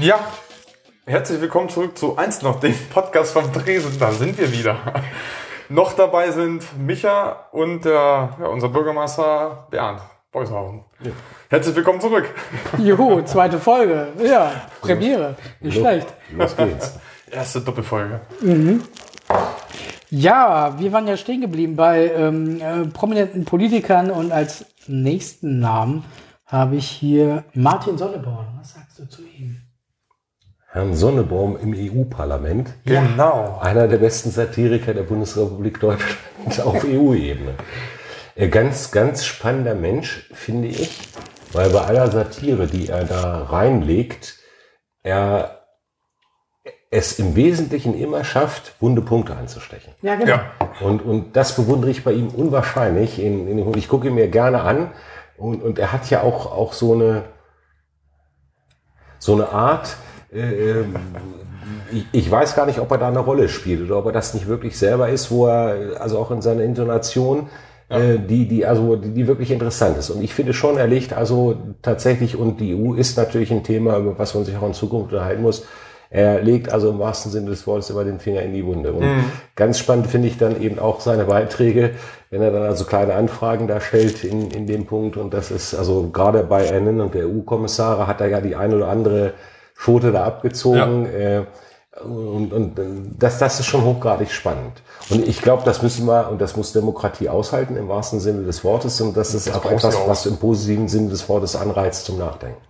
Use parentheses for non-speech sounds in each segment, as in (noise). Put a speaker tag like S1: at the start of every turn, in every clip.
S1: Ja, herzlich willkommen zurück zu eins noch, dem Podcast vom Dresen. Da sind wir wieder. (laughs) noch dabei sind Micha und der, ja, unser Bürgermeister Bernd Beushausen. Ja. Herzlich willkommen zurück. (laughs)
S2: Juhu, zweite Folge. Ja, Premiere. Nicht schlecht.
S1: Los geht's. Erste Doppelfolge.
S2: Mhm. Ja, wir waren ja stehen geblieben bei ähm, äh, prominenten Politikern und als nächsten Namen habe ich hier Martin Sonneborn. Was sagst du zu ihm?
S3: Herrn Sonnebaum im EU-Parlament.
S1: Genau.
S3: Einer der besten Satiriker der Bundesrepublik Deutschland (laughs) auf EU-Ebene. Ganz, ganz spannender Mensch, finde ich, weil bei aller Satire, die er da reinlegt, er es im Wesentlichen immer schafft, wunde Punkte anzustechen.
S2: Ja, genau. Ja.
S3: Und, und das bewundere ich bei ihm unwahrscheinlich. In, in, ich gucke ihn mir gerne an und, und er hat ja auch, auch so eine, so eine Art, äh, ähm, ich, ich weiß gar nicht, ob er da eine Rolle spielt oder ob er das nicht wirklich selber ist, wo er, also auch in seiner Intonation, ja. äh, die, die, also, die, die wirklich interessant ist. Und ich finde schon, er legt also tatsächlich, und die EU ist natürlich ein Thema, über was man sich auch in Zukunft unterhalten muss, er legt also im wahrsten Sinne des Wortes immer den Finger in die Wunde. Und mhm. ganz spannend finde ich dann eben auch seine Beiträge, wenn er dann also kleine Anfragen da stellt in, in dem Punkt. Und das ist also gerade bei Ernennung und der EU-Kommissare hat er ja die ein oder andere Schote da abgezogen. Ja. Äh, und, und das, das ist schon hochgradig spannend. Und ich glaube, das müssen wir, und das muss Demokratie aushalten im wahrsten Sinne des Wortes. Und das ist das auch etwas, was im positiven Sinne des Wortes anreizt zum Nachdenken.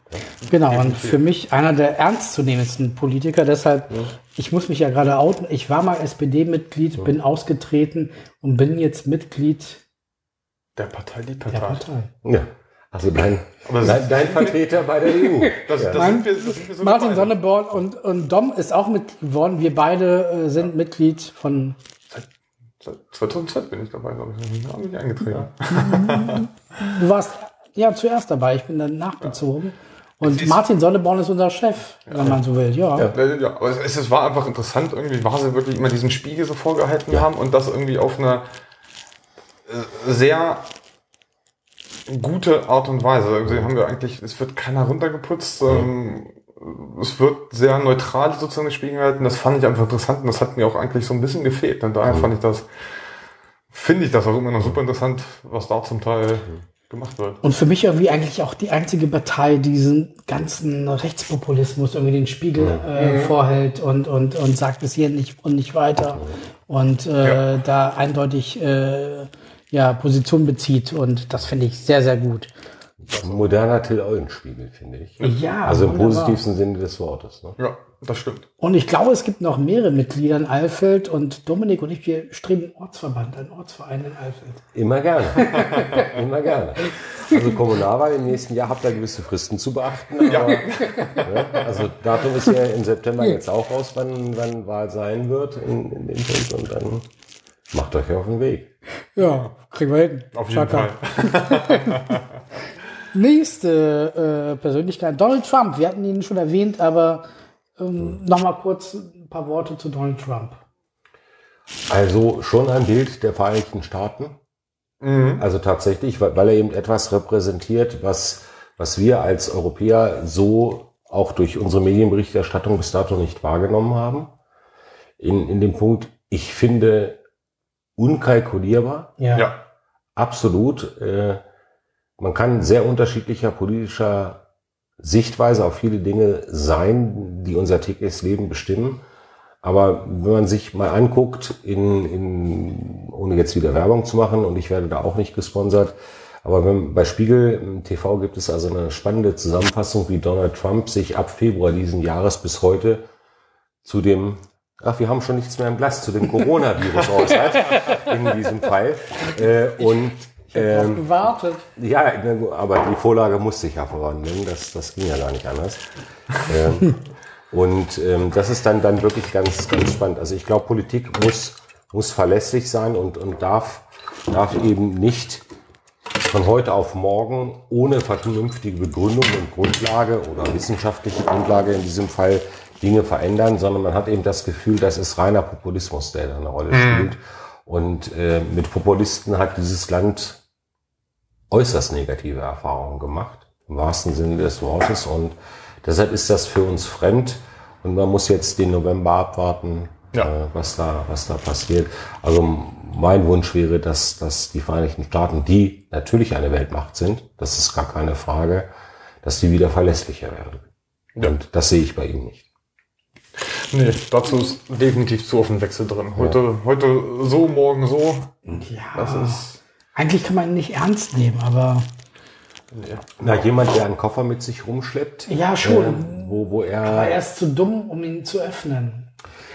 S2: Genau, und für mich einer der ernstzunehmendsten Politiker. Deshalb, ja. ich muss mich ja gerade outen. Ich war mal SPD-Mitglied, ja. bin ausgetreten und bin jetzt Mitglied
S1: der Partei, die Partei. Der
S3: Partei. Ja. Also dein, dein, dein, Vertreter bei der EU. (laughs)
S2: Das, ja. das sind wir, das sind wir so Martin Sonneborn und, und Dom ist auch Mitglied geworden. Wir beide äh, sind ja. Mitglied von.
S1: Seit, 2002 bin ich dabei, glaube ich. Ich habe mich eingetreten.
S2: Ja. Du warst ja zuerst dabei. Ich bin dann nachgezogen. Und Martin Sonneborn ist unser Chef, wenn man so will, ja.
S1: Ja, ja aber es, es, war einfach interessant, irgendwie war sie wirklich immer diesen Spiegel so vorgehalten haben und das irgendwie auf eine äh, sehr gute Art und Weise. Also haben wir eigentlich, es wird keiner runtergeputzt. Ähm, es wird sehr neutral sozusagen gespiegelt gehalten. Das fand ich einfach interessant und das hat mir auch eigentlich so ein bisschen gefehlt. Und daher fand ich das, finde ich das auch immer noch super interessant, was da zum Teil gemacht wird.
S2: Und für mich irgendwie eigentlich auch die einzige Partei, die diesen ganzen Rechtspopulismus irgendwie den Spiegel äh, mhm. vorhält und, und, und sagt es hier nicht und nicht weiter. Und äh, ja. da eindeutig äh, ja, Position bezieht. Und das finde ich sehr, sehr gut.
S3: Ein moderner Till Eulenspiegel, finde ich.
S2: Ja.
S3: Also im wunderbar. positivsten Sinne des Wortes. Ne?
S1: Ja, das stimmt.
S2: Und ich glaube, es gibt noch mehrere Mitglieder in Alfeld und Dominik und ich, wir streben einen Ortsverband, einen Ortsverein in Alfeld.
S3: Immer gerne. (laughs) Immer gerne. Also Kommunalwahl im nächsten Jahr habt ihr gewisse Fristen zu beachten. Aber, ja. ja. also Datum ist ja im September jetzt auch raus, wann, wann Wahl sein wird in, in dem Punkt und dann macht euch auf den Weg.
S2: Ja, kriegen wir hin.
S1: Auf jeden Chaka. Fall. (laughs)
S2: Nächste äh, Persönlichkeit, Donald Trump. Wir hatten ihn schon erwähnt, aber ähm, nochmal kurz ein paar Worte zu Donald Trump.
S3: Also schon ein Bild der Vereinigten Staaten. Mhm. Also tatsächlich, weil, weil er eben etwas repräsentiert, was, was wir als Europäer so auch durch unsere Medienberichterstattung bis dato nicht wahrgenommen haben. In, in dem Punkt, ich finde, unkalkulierbar.
S2: Ja. ja.
S3: Absolut. Äh, man kann sehr unterschiedlicher politischer Sichtweise auf viele Dinge sein, die unser tägliches Leben bestimmen. Aber wenn man sich mal anguckt, in, in, ohne jetzt wieder Werbung zu machen, und ich werde da auch nicht gesponsert, aber wenn, bei Spiegel TV gibt es also eine spannende Zusammenfassung, wie Donald Trump sich ab Februar diesen Jahres bis heute zu dem ach, wir haben schon nichts mehr im Glas zu dem Coronavirus äußert, in diesem Fall. Äh, und
S2: ich ähm, gewartet.
S3: Ja, aber die Vorlage musste ich ja vorannehmen, das, das ging ja gar nicht anders. ähm, und ähm, das ist dann, dann wirklich ganz, ganz spannend. Also ich glaube, Politik muss, muss verlässlich sein und, und darf, darf eben nicht von heute auf morgen ohne vernünftige Begründung und Grundlage oder wissenschaftliche Grundlage in diesem Fall Dinge verändern, sondern man hat eben das Gefühl, das ist reiner Populismus, der da eine Rolle mhm. spielt. Und äh, mit Populisten hat dieses Land äußerst negative Erfahrungen gemacht, im wahrsten Sinne des Wortes. Und deshalb ist das für uns fremd. Und man muss jetzt den November abwarten, ja. äh, was, da, was da passiert. Also mein Wunsch wäre, dass, dass die Vereinigten Staaten, die natürlich eine Weltmacht sind, das ist gar keine Frage, dass die wieder verlässlicher werden. Ja. Und das sehe ich bei ihm nicht.
S1: Nee, dazu ist definitiv zu offen Wechsel drin. Heute, ja. heute so, morgen so.
S2: Ja. Das ist eigentlich kann man ihn nicht ernst nehmen, aber.
S3: Nee. Na, jemand, der einen Koffer mit sich rumschleppt.
S2: Ja, schon. Äh,
S3: wo, wo er.
S2: Aber er ist zu dumm, um ihn zu öffnen.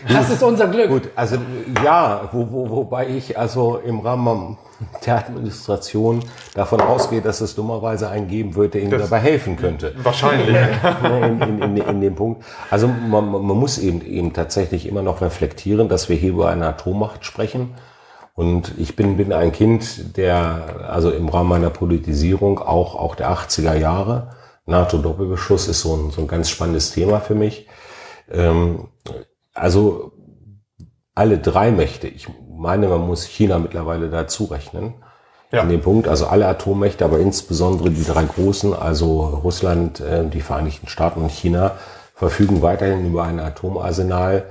S2: Das ist unser Glück. Gut,
S3: also ja, wo, wo, wobei ich also im Rahmen der Administration davon ausgehe, dass es dummerweise einen geben wird, der Ihnen das dabei helfen könnte.
S1: Wahrscheinlich. (laughs)
S3: in, in, in, in, dem Punkt. Also man, man muss eben, eben tatsächlich immer noch reflektieren, dass wir hier über eine Atommacht sprechen. Und ich bin, bin ein Kind, der also im Rahmen meiner Politisierung auch, auch der 80er Jahre, NATO-Doppelbeschuss ist so ein, so ein ganz spannendes Thema für mich. Ähm, also alle drei Mächte, ich meine, man muss China mittlerweile dazu rechnen. Ja. In dem Punkt, also alle Atommächte, aber insbesondere die drei großen, also Russland, äh, die Vereinigten Staaten und China, verfügen weiterhin über ein Atomarsenal,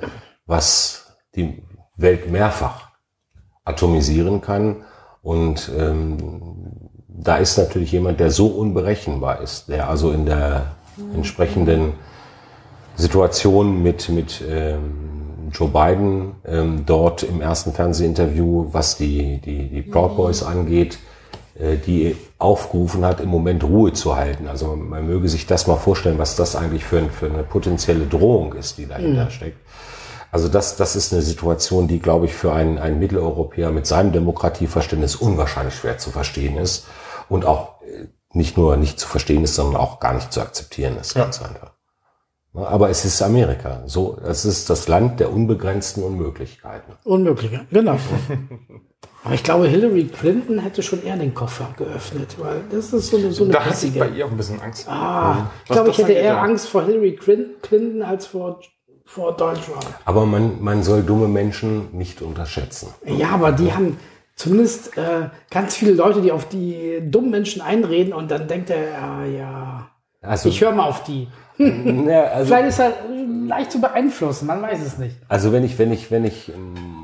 S3: was die Welt mehrfach atomisieren kann. Und ähm, da ist natürlich jemand, der so unberechenbar ist, der also in der entsprechenden Situation mit, mit ähm, Joe Biden ähm, dort im ersten Fernsehinterview, was die, die, die Proud Boys angeht, äh, die aufgerufen hat, im Moment Ruhe zu halten. Also man möge sich das mal vorstellen, was das eigentlich für, für eine potenzielle Drohung ist, die dahinter mhm. steckt. Also das, das ist eine Situation, die, glaube ich, für einen, einen Mitteleuropäer mit seinem Demokratieverständnis unwahrscheinlich schwer zu verstehen ist und auch äh, nicht nur nicht zu verstehen ist, sondern auch gar nicht zu akzeptieren ist. Ganz ja. einfach. Aber es ist Amerika. So, es ist das Land der unbegrenzten Unmöglichkeiten.
S2: Unmögliche, genau. Aber ich glaube, Hillary Clinton hätte schon eher den Koffer geöffnet, weil das ist so eine so eine
S1: Da hat sie bei ihr auch ein bisschen Angst.
S2: Ah, ich glaube, ich hätte eher Angst vor Hillary Clinton als vor vor Deutschland.
S3: Aber man, man soll dumme Menschen nicht unterschätzen.
S2: Ja, aber die haben zumindest äh, ganz viele Leute, die auf die dummen Menschen einreden und dann denkt er, ja, ja, also, ich höre mal auf die. (laughs) Ja, also, Vielleicht ist er leicht zu beeinflussen, man weiß es nicht.
S3: Also wenn ich, wenn ich, wenn ich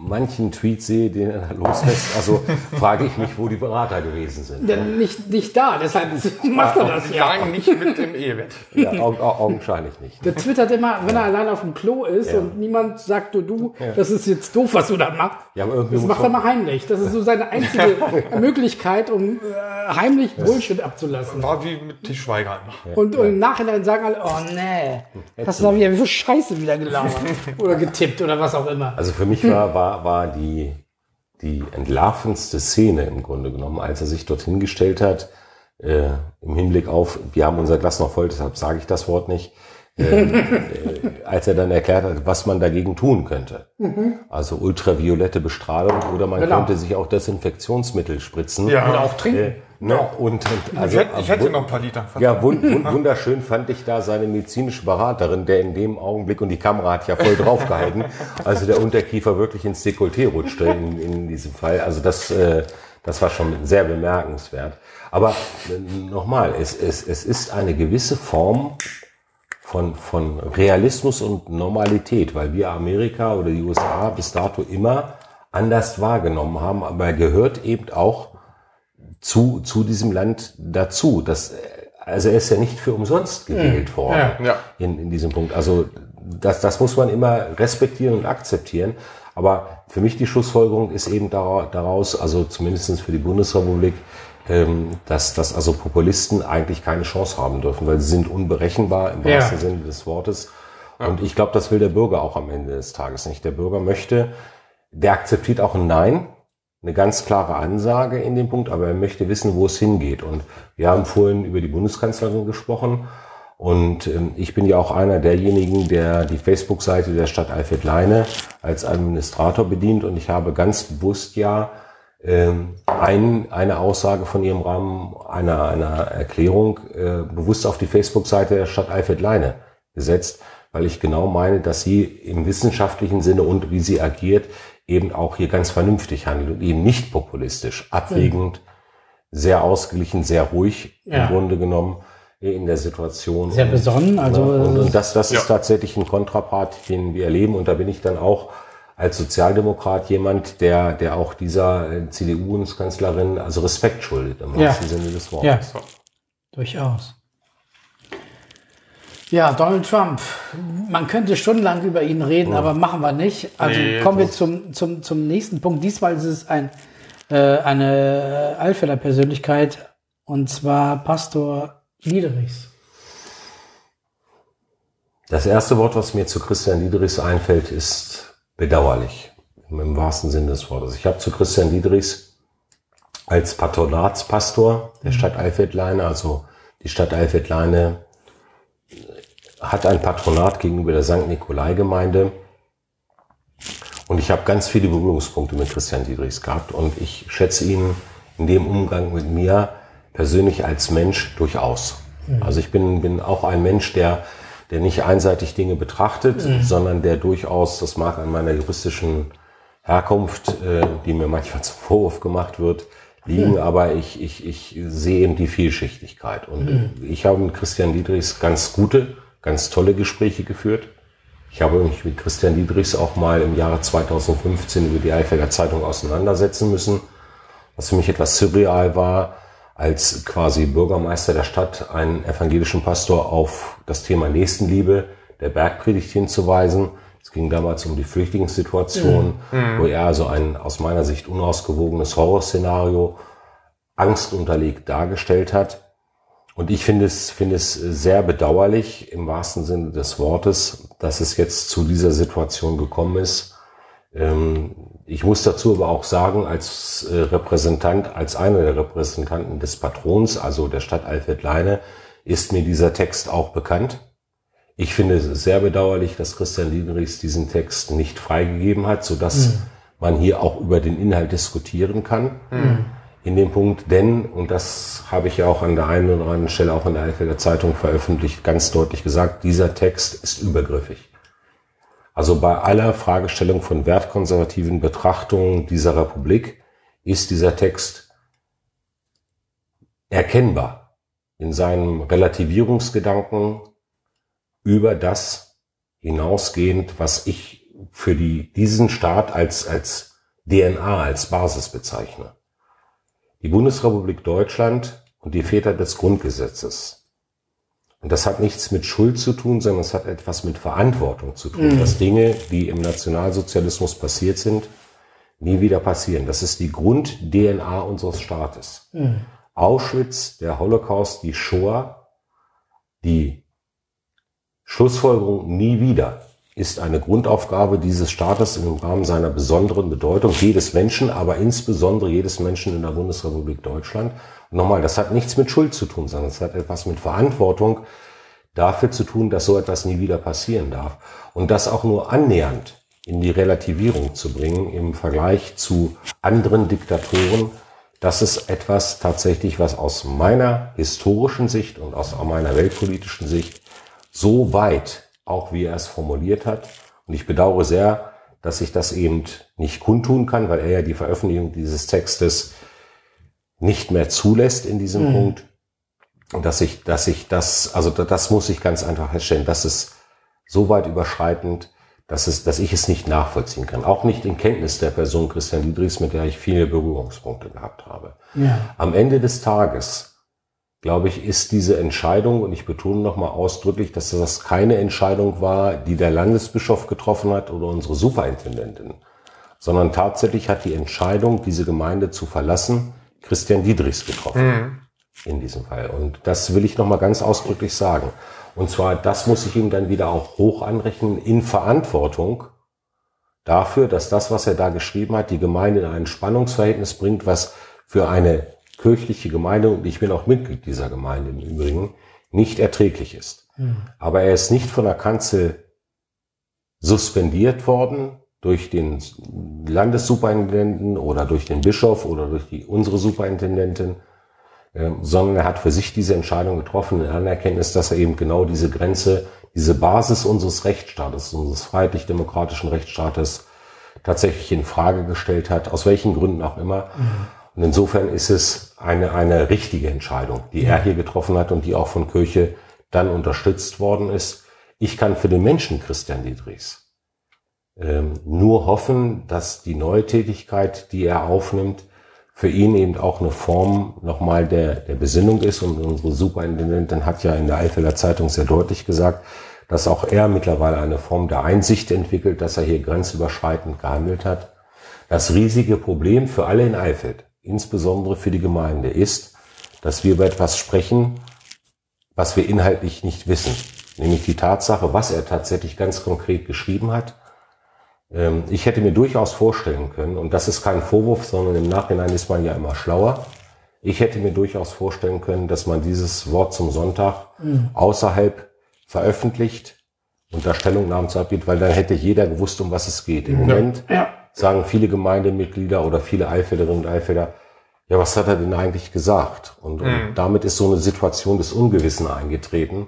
S3: manchen Tweet sehe, den er loslässt, also (laughs) frage ich mich, wo die Berater gewesen sind.
S2: Ja, nicht, nicht da, deshalb macht er das
S1: ja. Sagen nicht mit dem Ehebett.
S3: Ja, au augenscheinlich nicht.
S2: Der twittert immer, wenn er allein auf dem Klo ist ja. und niemand sagt, du, du, ja. das ist jetzt doof, was du da machst. Ja, aber irgendwie das macht er mal heimlich. Das ist so seine einzige (laughs) Möglichkeit, um äh, heimlich Bullshit abzulassen.
S1: War wie mit Tischweiger.
S2: Und, und im Nachhinein sagen alle, oh nee, hast du da wieder wie viel Scheiße wieder gelabert (laughs) oder getippt oder was auch immer.
S3: Also für mich war, war, war die, die entlarvendste Szene im Grunde genommen, als er sich dorthin gestellt hat, äh, im Hinblick auf, wir haben unser Glas noch voll, deshalb sage ich das Wort nicht, ähm, (laughs) äh, als er dann erklärt hat, was man dagegen tun könnte. Mhm. Also ultraviolette Bestrahlung oder man genau. könnte sich auch Desinfektionsmittel spritzen.
S2: Ja, oder auch trinken. Äh,
S3: Ne? Ja. Und,
S1: also, ich, hätte, ich hätte noch ein paar Liter.
S3: Ja, wund, (laughs) wunderschön fand ich da seine medizinische Beraterin, der in dem Augenblick, und die Kamera hat ja voll drauf gehalten, (laughs) also der Unterkiefer wirklich ins Dekolleté rutschte in, in diesem Fall. Also das, äh, das war schon sehr bemerkenswert. Aber äh, nochmal, es, es, es ist eine gewisse Form von, von Realismus und Normalität, weil wir Amerika oder die USA bis dato immer anders wahrgenommen haben, aber er gehört eben auch zu, zu diesem Land dazu. Das, also er ist ja nicht für umsonst gewählt mhm. worden ja, ja. In, in diesem Punkt. Also das, das muss man immer respektieren und akzeptieren. Aber für mich die Schlussfolgerung ist eben daraus, also zumindestens für die Bundesrepublik, ähm, dass, dass also Populisten eigentlich keine Chance haben dürfen, weil sie sind unberechenbar im wahrsten ja. Sinne des Wortes. Und ich glaube, das will der Bürger auch am Ende des Tages nicht. Der Bürger möchte, der akzeptiert auch ein Nein, eine ganz klare Ansage in dem Punkt, aber er möchte wissen, wo es hingeht. Und wir haben vorhin über die Bundeskanzlerin gesprochen. Und ähm, ich bin ja auch einer derjenigen, der die Facebook-Seite der Stadt Alfred Leine als Administrator bedient. Und ich habe ganz bewusst ja ähm, ein, eine Aussage von ihrem Rahmen einer, einer Erklärung äh, bewusst auf die Facebook-Seite der Stadt Alfred Leine gesetzt, weil ich genau meine, dass sie im wissenschaftlichen Sinne und wie sie agiert, eben auch hier ganz vernünftig handelt und eben nicht populistisch, abwägend, sehr ausgeglichen, sehr ruhig
S2: Ja.
S3: im Grunde genommen in der Situation.
S2: Sehr besonnen, also-
S3: und, und das, das
S1: Ja.
S3: ist tatsächlich ein Kontrapart, den wir erleben. Und da bin ich dann auch als Sozialdemokrat jemand, der, der auch dieser äh, CDU-Bundeskanzlerin also Respekt schuldet im
S2: Ja.
S3: wahrsten Sinne des
S2: Ja,
S3: Wortes.
S2: durchaus. Ja, Donald Trump. Man könnte stundenlang über ihn reden, aber machen wir nicht. Also
S1: Nee,
S2: kommen wir zum, zum, zum nächsten Punkt. Diesmal ist es ein, äh, eine Alfelder Persönlichkeit und zwar Pastor Liederichs.
S3: Das erste Wort, was mir zu Christian Diederichs einfällt, ist bedauerlich. Im wahrsten Sinne des Wortes. Ich habe zu Christian Diederichs als Patronatspastor der Stadt Alfeld-Leine, also die Stadt Alfeld-Leine hat ein Patronat gegenüber der St. Nikolai-Gemeinde. Und ich habe ganz viele Berührungspunkte mit Christian Diedrichs gehabt und ich schätze ihn in dem Umgang mit mir persönlich als Mensch durchaus. Also ich bin, bin auch ein Mensch, der, der nicht einseitig Dinge betrachtet, sondern der durchaus, das mag an meiner juristischen Herkunft, äh, die mir manchmal (laughs) zum Vorwurf gemacht wird, liegen, aber ich, ich, ich sehe eben die Vielschichtigkeit. Und ich habe mit Christian Diedrichs ganz gute, ganz tolle Gespräche geführt. Ich habe mich mit Christian Diedrichs auch mal im Jahre 2015 über die Eifelder Zeitung auseinandersetzen müssen, was für mich etwas surreal war, als quasi Bürgermeister der Stadt einen evangelischen Pastor auf das Thema Nächstenliebe der Bergpredigt hinzuweisen. Es ging damals um die Flüchtlingssituation, wo er also ein aus meiner Sicht unausgewogenes Horrorszenario angstunterlegt dargestellt hat. Und ich finde es, finde es sehr bedauerlich im wahrsten Sinne des Wortes, dass es jetzt zu dieser Situation gekommen ist. Ähm, ich muss dazu aber auch sagen, als äh, Repräsentant, als einer der Repräsentanten des Patrons, also der Stadt Alfred-Leine, ist mir dieser Text auch bekannt. Ich finde es sehr bedauerlich, dass Christian Lienrichs diesen Text nicht freigegeben hat, sodass man hier auch über den Inhalt diskutieren kann in dem Punkt, denn, und das habe ich ja auch an der einen oder anderen Stelle auch in der Eifelder Zeitung veröffentlicht, ganz deutlich gesagt, dieser Text ist übergriffig. Also bei aller Fragestellung von wertkonservativen Betrachtungen dieser Republik ist dieser Text erkennbar in seinem Relativierungsgedanken über das hinausgehend, was ich für die, diesen Staat als, als DNA, als Basis bezeichne die Bundesrepublik Deutschland und die Väter des Grundgesetzes. Und das hat nichts mit Schuld zu tun, sondern es hat etwas mit Verantwortung zu tun, dass Dinge, die im Nationalsozialismus passiert sind, nie wieder passieren. Das ist die Grund-DNA unseres Staates. Auschwitz, der Holocaust, die Shoah, die Schlussfolgerung nie wieder ist eine Grundaufgabe dieses Staates im Rahmen seiner besonderen Bedeutung, jedes Menschen, aber insbesondere jedes Menschen in der Bundesrepublik Deutschland. Und nochmal, das hat nichts mit Schuld zu tun, sondern es hat etwas mit Verantwortung dafür zu tun, dass so etwas nie wieder passieren darf. Und das auch nur annähernd in die Relativierung zu bringen im Vergleich zu anderen Diktatoren, das ist etwas tatsächlich, was aus meiner historischen Sicht und aus meiner weltpolitischen Sicht so weit auch wie er es formuliert hat. Und ich bedauere sehr, dass ich das eben nicht kundtun kann, weil er ja die Veröffentlichung dieses Textes nicht mehr zulässt in diesem Punkt. Und dass ich, dass ich das, also das muss ich ganz einfach feststellen, das ist so weit überschreitend, dass es, dass ich es nicht nachvollziehen kann. Auch nicht in Kenntnis der Person Christian Diedrichs, mit der ich viele Berührungspunkte gehabt habe.
S2: Ja.
S3: Am Ende des Tages, glaube ich, ist diese Entscheidung, und ich betone nochmal ausdrücklich, dass das keine Entscheidung war, die der Landesbischof getroffen hat oder unsere Superintendentin, sondern tatsächlich hat die Entscheidung, diese Gemeinde zu verlassen, Christian Diedrichs getroffen. In diesem Fall. Und das will ich nochmal ganz ausdrücklich sagen. Und zwar, das muss ich ihm dann wieder auch hoch anrechnen in Verantwortung dafür, dass das, was er da geschrieben hat, die Gemeinde in ein Spannungsverhältnis bringt, was für eine kirchliche Gemeinde, und ich bin auch Mitglied dieser Gemeinde im Übrigen, nicht erträglich ist. Aber er ist nicht von der Kanzel suspendiert worden durch den Landessuperintendenten oder durch den Bischof oder durch die, unsere Superintendentin, ähm, sondern er hat für sich diese Entscheidung getroffen in Anerkenntnis, dass er eben genau diese Grenze diese Basis unseres Rechtsstaates, unseres freiheitlich-demokratischen Rechtsstaates tatsächlich in Frage gestellt hat, aus welchen Gründen auch immer. Mhm. Und insofern ist es eine, eine richtige Entscheidung, die er hier getroffen hat und die auch von Kirche dann unterstützt worden ist. Ich kann für den Menschen Christian Dietrichs ähm, nur hoffen, dass die neue Tätigkeit, die er aufnimmt, für ihn eben auch eine Form nochmal der, der Besinnung ist. Und unsere Superintendentin hat ja in der Eifeler Zeitung sehr deutlich gesagt, dass auch er mittlerweile eine Form der Einsicht entwickelt, dass er hier grenzüberschreitend gehandelt hat. Das riesige Problem für alle in Eifeld, insbesondere für die Gemeinde, ist, dass wir über etwas sprechen, was wir inhaltlich nicht wissen. Nämlich die Tatsache, was er tatsächlich ganz konkret geschrieben hat ähm, ich hätte mir durchaus vorstellen können, und das ist kein Vorwurf, sondern im Nachhinein ist man ja immer schlauer. Ich hätte mir durchaus vorstellen können, dass man dieses Wort zum Sonntag mhm. außerhalb veröffentlicht und da Stellungnahmen zu abgibt, weil dann hätte jeder gewusst, um was es geht. Im ja. Moment ja. Sagen viele Gemeindemitglieder oder viele Eifelderinnen und Eifelder, ja, was hat er denn eigentlich gesagt? Und, mhm. und damit ist so eine Situation des Ungewissen eingetreten.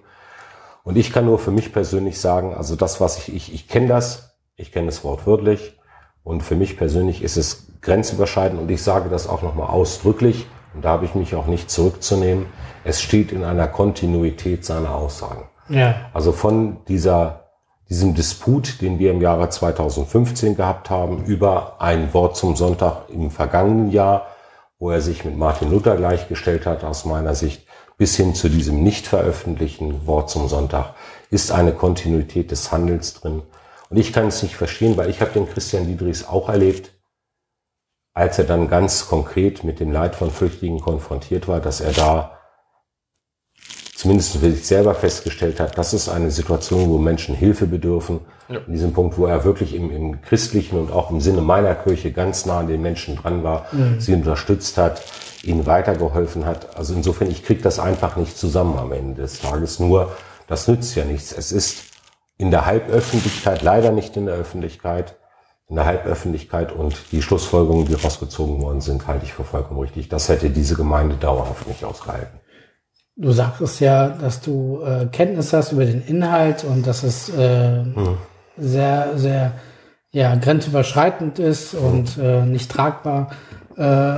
S3: Und ich kann nur für mich persönlich sagen, also das, was ich, ich, ich kenne das, ich kenne das Wort wörtlich und für mich persönlich ist es grenzüberschreitend und ich sage das auch nochmal ausdrücklich und da habe ich mich auch nicht zurückzunehmen. Es steht in einer Kontinuität seiner Aussagen. Ja. Also von dieser, diesem Disput, den wir im Jahre 2015 gehabt haben, über ein Wort zum Sonntag im vergangenen Jahr, wo er sich mit Martin Luther gleichgestellt hat, aus meiner Sicht, bis hin zu diesem nicht veröffentlichten Wort zum Sonntag, ist eine Kontinuität des Handels drin. Und ich kann es nicht verstehen, weil ich habe den Christian Diedrichs auch erlebt, als er dann ganz konkret mit dem Leid von Flüchtlingen konfrontiert war, dass er da zumindest für sich selber festgestellt hat, das ist eine Situation, wo Menschen Hilfe bedürfen. Ja. In diesem Punkt, wo er wirklich im, im, christlichen und auch im Sinne meiner Kirche ganz nah an den Menschen dran war, mhm. sie unterstützt hat, ihnen weitergeholfen hat. Also insofern, ich kriege das einfach nicht zusammen am Ende des Tages. Nur, das nützt ja nichts. Es ist in der Halböffentlichkeit, leider nicht in der Öffentlichkeit, in der Halböffentlichkeit und die Schlussfolgerungen, die rausgezogen worden sind, halte ich für vollkommen richtig. Das hätte diese Gemeinde dauerhaft nicht ausgehalten.
S2: Du sagtest ja, dass du äh, Kenntnis hast über den Inhalt und dass es äh, hm. sehr, sehr ja, grenzüberschreitend ist und hm. äh, nicht tragbar. Äh,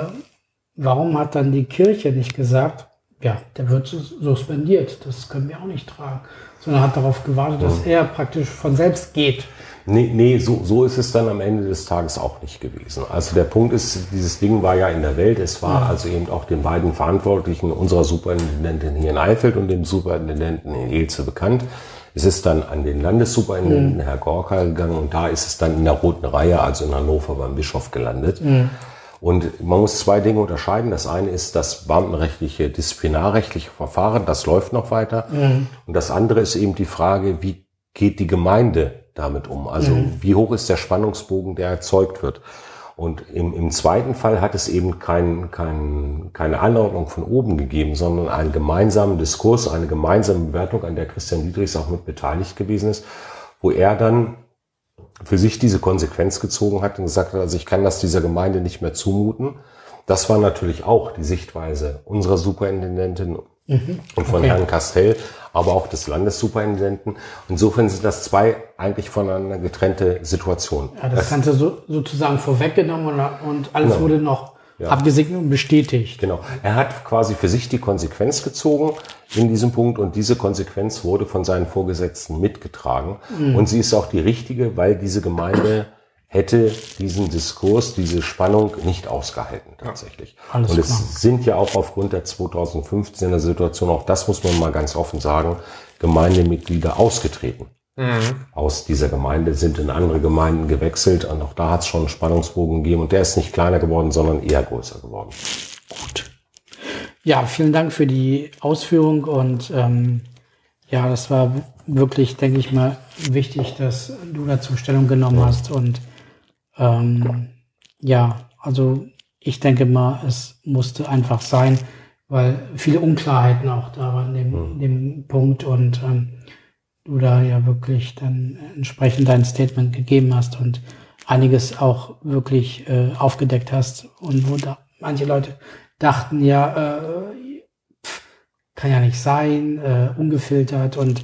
S2: warum hat dann die Kirche nicht gesagt, ja, der wird suspendiert, das können wir auch nicht tragen sondern hat darauf gewartet, dass mhm. er praktisch von selbst geht.
S3: Nee, nee so, so ist es dann am Ende des Tages auch nicht gewesen. Also der Punkt ist, dieses Ding war ja in der Welt. Es war mhm. also eben auch den beiden Verantwortlichen unserer Superintendentin hier in Eifeld und dem Superintendenten in Elze bekannt. Es ist dann an den Landessuperintendenten, mhm. Herr Gorka, gegangen und da ist es dann in der Roten Reihe, also in Hannover beim Bischof gelandet. Mhm. Und man muss zwei Dinge unterscheiden. Das eine ist das beamtenrechtliche, disziplinarrechtliche Verfahren, das läuft noch weiter. Mhm. Und das andere ist eben die Frage, wie geht die Gemeinde damit um? Also mhm. wie hoch ist der Spannungsbogen, der erzeugt wird? Und im, im zweiten Fall hat es eben kein, kein, keine Anordnung von oben gegeben, sondern einen gemeinsamen Diskurs, eine gemeinsame Bewertung, an der Christian Dietrichs auch mit beteiligt gewesen ist, wo er dann für sich diese Konsequenz gezogen hat und gesagt hat, also ich kann das dieser Gemeinde nicht mehr zumuten. Das war natürlich auch die Sichtweise unserer Superintendentin mhm. und von okay. Herrn Castell, aber auch des Landessuperintendenten. Insofern sind das zwei eigentlich voneinander getrennte Situationen.
S2: Ja, das, das Ganze so, sozusagen vorweggenommen und, und alles genau. wurde noch ja. abgesegnet und bestätigt.
S3: Genau. Er hat quasi für sich die Konsequenz gezogen in diesem Punkt und diese Konsequenz wurde von seinen Vorgesetzten mitgetragen. Mhm. Und sie ist auch die richtige, weil diese Gemeinde hätte diesen Diskurs, diese Spannung nicht ausgehalten tatsächlich. Ja, und es klar. sind ja auch aufgrund der 2015er Situation, auch das muss man mal ganz offen sagen, Gemeindemitglieder ausgetreten. Mhm. aus dieser Gemeinde, sind in andere Gemeinden gewechselt und auch da hat es schon einen Spannungsbogen gegeben und der ist nicht kleiner geworden, sondern eher größer geworden.
S2: Gut. Ja, vielen Dank für die Ausführung und ähm, ja, das war wirklich, denke ich mal, wichtig, dass du dazu Stellung genommen ja. hast und ähm, ja, also ich denke mal, es musste einfach sein, weil viele Unklarheiten auch da waren in dem, mhm. dem Punkt und ähm, du da ja wirklich dann entsprechend dein Statement gegeben hast und einiges auch wirklich äh, aufgedeckt hast und wo da manche Leute dachten, ja, äh, pff, kann ja nicht sein, äh, ungefiltert und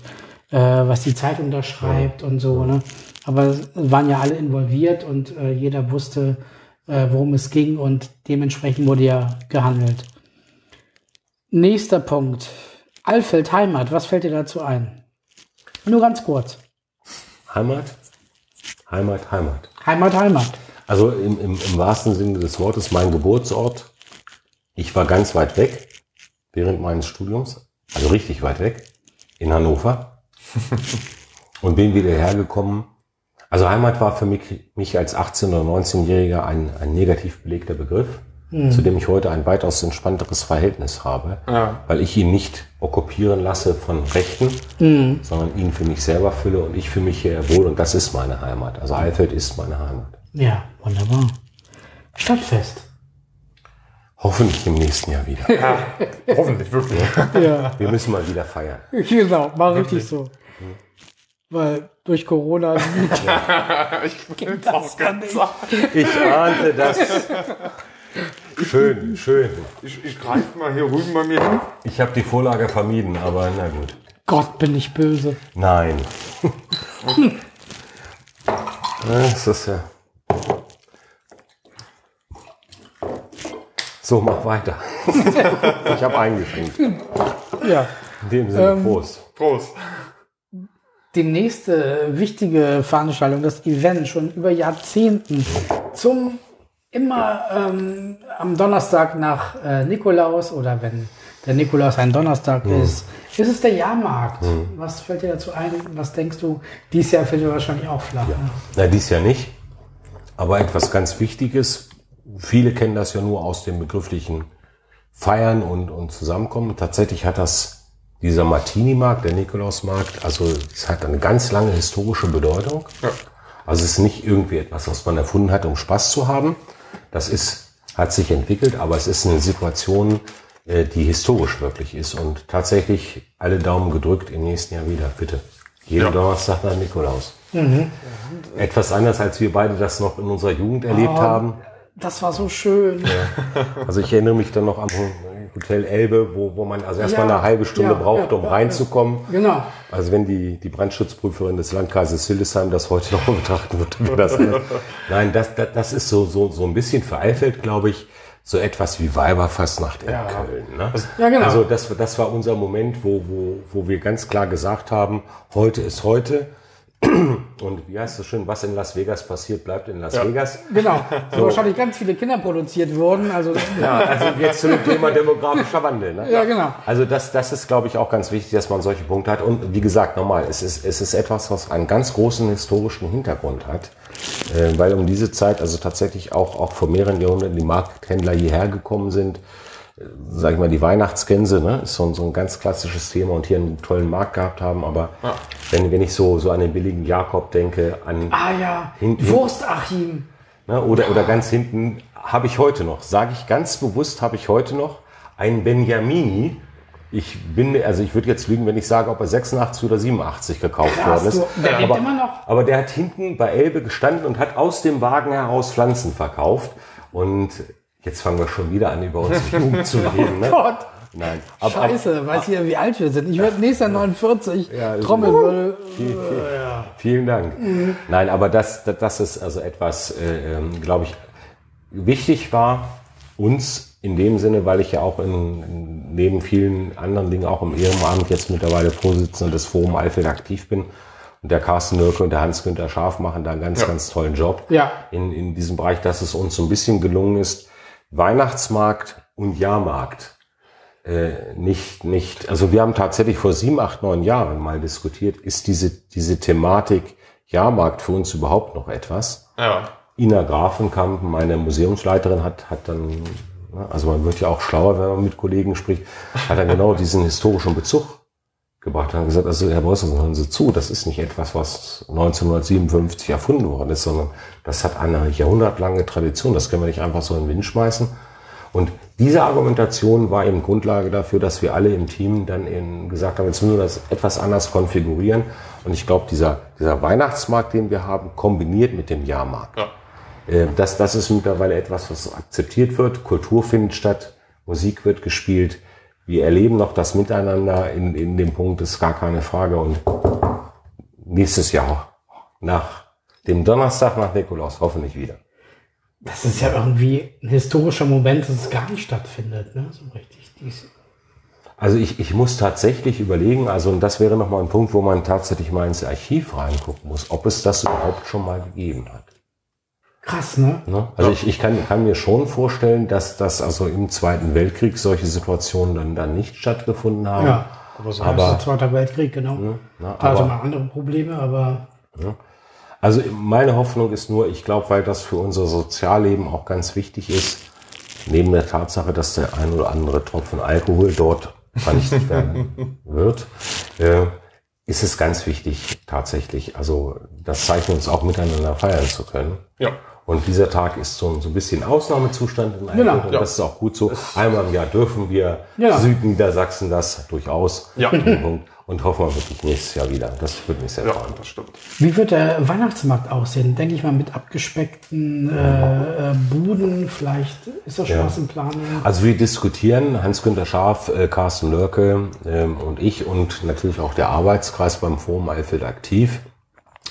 S2: äh, was die Zeitung da schreibt und so. Ne? Aber waren ja alle involviert und äh, jeder wusste, äh, worum es ging und dementsprechend wurde ja gehandelt. Nächster Punkt. Alfeld Heimat, was fällt dir dazu ein? Nur ganz kurz.
S3: Heimat? Heimat, Heimat.
S2: Heimat, Heimat.
S3: Also im, im, im wahrsten Sinne des Wortes mein Geburtsort. Ich war ganz weit weg während meines Studiums, also richtig weit weg, in Hannover (laughs) und bin wieder hergekommen. Also Heimat war für mich, mich als 18- oder 19-Jähriger ein, ein negativ belegter Begriff, mhm. zu dem ich heute ein weitaus entspannteres Verhältnis habe, ja. weil ich ihn nicht okkupieren lasse von Rechten, mhm. sondern ihn für mich selber fülle und ich für mich hier wohl und das ist meine Heimat. Also Eifeld ist meine Heimat.
S2: Ja, wunderbar. Stadtfest.
S3: Hoffentlich im nächsten Jahr wieder.
S1: Ja, hoffentlich, wirklich.
S3: Ja. Wir müssen mal wieder feiern.
S2: Genau, mal richtig so. Weil durch Corona (laughs)
S3: ich, geht das. Ich ahnte das. Schön, schön.
S1: Ich, ich greife mal hier rüben bei mir hin.
S3: Ich habe die Vorlage vermieden, aber na gut.
S2: Gott, bin ich böse.
S3: Nein. (laughs) das ist ja. So, mach weiter. (laughs) ich habe eingeschränkt.
S2: Ja.
S3: In dem Sinne, ähm, Prost.
S1: Prost.
S2: Die nächste wichtige Veranstaltung, das Event schon über Jahrzehnten zum immer ähm, am Donnerstag nach äh, Nikolaus oder wenn der Nikolaus ein Donnerstag mhm. ist, ist es der Jahrmarkt. Mhm. Was fällt dir dazu ein? Was denkst du? Dies Jahr fällt dir wahrscheinlich auch flach. Ja. Ne?
S3: Na, dies Jahr nicht. Aber etwas ganz Wichtiges, viele kennen das ja nur aus dem begrifflichen Feiern und, und Zusammenkommen. Tatsächlich hat das dieser Martini-Markt, der Nikolausmarkt, also es hat eine ganz lange historische Bedeutung. Ja. Also es ist nicht irgendwie etwas, was man erfunden hat, um Spaß zu haben. Das ist, hat sich entwickelt, aber es ist eine Situation, äh, die historisch wirklich ist und tatsächlich alle Daumen gedrückt im nächsten Jahr wieder, bitte. Jeden ja. Donnerstag nach Nikolaus. Mhm. Etwas anders, als wir beide das noch in unserer Jugend erlebt oh, haben.
S2: Das war so schön.
S3: Ja. Also ich erinnere mich dann noch an Hotel Elbe, wo, wo man also erstmal ja, eine halbe Stunde ja, braucht, um reinzukommen.
S2: Genau.
S3: Also wenn die, die Brandschutzprüferin des Landkreises Hildesheim das heute noch betrachten würde, wäre das. Nein, das, das, das ist so, so, so ein bisschen für Eifeld, glaube ich, so etwas wie Weiberfastnacht in ja. Köln. Ne? Ja, genau. Also das, das war unser Moment, wo, wo, wo wir ganz klar gesagt haben, heute ist heute. Und wie heißt das schön, was in Las Vegas passiert, bleibt in Las ja. Vegas.
S2: Genau, so. wahrscheinlich ganz viele Kinder produziert wurden. Also,
S3: ja, also jetzt zu dem Thema demografischer Wandel. Ne?
S2: Ja, genau.
S3: Also das, das ist, glaube ich, auch ganz wichtig, dass man solche Punkte hat. Und wie gesagt, nochmal, es ist, es ist etwas, was einen ganz großen historischen Hintergrund hat. Äh, weil um diese Zeit also tatsächlich auch, auch vor mehreren Jahrhunderten die Markthändler hierher gekommen sind sag ich mal, die Weihnachtsgänse, ne, ist so, so ein ganz klassisches Thema und hier einen tollen Markt gehabt haben. Aber ja. wenn, wenn ich so, so an den billigen Jakob denke, an
S2: ah, ja. hinten, Wurstachim.
S3: Ne, oder, oder ganz hinten habe ich heute noch, sage ich ganz bewusst, habe ich heute noch einen Benjamini. Ich bin, also ich würde jetzt lügen, wenn ich sage, ob er 86 oder 87 gekauft Krass, worden ist.
S2: Du, der aber, immer noch.
S3: aber der hat hinten bei Elbe gestanden und hat aus dem Wagen heraus Pflanzen verkauft. Und Jetzt fangen wir schon wieder an, über unsere Jugend (laughs) zu reden. Ne?
S2: Oh Gott. Nein.
S3: Aber,
S2: Scheiße, weiß ich ja, wie alt wir sind. Ich werde nächster 49. Ja, Trommelwirbel.
S3: Viel, viel, ja. Vielen Dank. Mhm. Nein, aber das, das ist also etwas, äh, ähm, glaube ich, wichtig war uns in dem Sinne, weil ich ja auch in, in, neben vielen anderen Dingen auch im Ehrenamt jetzt mittlerweile Vorsitzender des Forum Alfred aktiv bin. Und der Carsten Nürke und der Hans-Günther Scharf machen da einen ganz, ja. ganz tollen Job
S2: ja.
S3: in, in diesem Bereich, dass es uns so ein bisschen gelungen ist, Weihnachtsmarkt und Jahrmarkt äh, nicht, nicht, also wir haben tatsächlich vor sieben, acht, neun Jahren mal diskutiert, ist diese, diese Thematik Jahrmarkt für uns überhaupt noch etwas?
S1: Ja.
S3: Ina Grafenkamp, meine Museumsleiterin, hat, hat dann, ne, also man wird ja auch schlauer, wenn man mit Kollegen spricht, hat dann genau diesen historischen Bezug gebracht und gesagt, also Herr Beuys, hören Sie zu, das ist nicht etwas, was 1957 erfunden worden ist, sondern das hat eine jahrhundertlange Tradition, das können wir nicht einfach so in den Wind schmeißen. Und diese Argumentation war eben Grundlage dafür, dass wir alle im Team dann eben gesagt haben, jetzt müssen wir das etwas anders konfigurieren. Und ich glaube, dieser, dieser Weihnachtsmarkt, den wir haben, kombiniert mit dem Jahrmarkt, ja. Äh, das, das ist mittlerweile etwas, was akzeptiert wird. Kultur findet statt, Musik wird gespielt, wir erleben noch das Miteinander in, in dem Punkt, ist gar keine Frage. Und nächstes Jahr nach dem Donnerstag nach Nikolaus hoffentlich wieder.
S2: Das ist ja irgendwie ein historischer Moment, dass es gar nicht stattfindet, ne? So richtig. Dies.
S3: Also ich, ich muss tatsächlich überlegen, also und das wäre nochmal ein Punkt, wo man tatsächlich mal ins Archiv reingucken muss, ob es das überhaupt schon mal gegeben hat.
S2: Krass, ne?
S3: Ne? Also ich, ich kann, kann mir schon vorstellen, dass das also im Zweiten Weltkrieg solche Situationen dann, dann nicht stattgefunden haben.
S2: Ja.
S1: Aber so
S3: Aber-
S2: Der Zweite Weltkrieg, genau.
S3: Ne? Na,
S2: Da hatte man andere Probleme, aber
S3: Also meine Hoffnung ist nur, ich glaube, weil das für unser Sozialleben auch ganz wichtig ist, neben der Tatsache, dass der ein oder andere Tropfen Alkohol dort vernichtet werden (laughs) wird, äh, ist es ganz wichtig tatsächlich, also das Zeichen uns auch miteinander feiern zu können.
S1: Ja.
S3: Und dieser Tag ist so, so ein bisschen Ausnahmezustand in
S2: Genau.
S3: und
S1: Ja.
S3: das ist auch gut so. Einmal im Jahr dürfen wir
S2: Ja.
S3: Südniedersachsen das durchaus.
S1: Ja.
S3: Und hoffen wir wirklich nächstes Jahr wieder. Das würde mich sehr
S1: Ja,
S3: freuen.
S1: das stimmt.
S2: wie wird der Weihnachtsmarkt aussehen? Denke ich mal mit abgespeckten äh, äh, Buden, vielleicht ist da schon
S3: Ja.
S2: was in Planung.
S3: Also wir diskutieren, Hans-Günter Scharf, äh, Carsten Lörke ähm, und ich und natürlich auch der Arbeitskreis beim Forum Eifeld aktiv,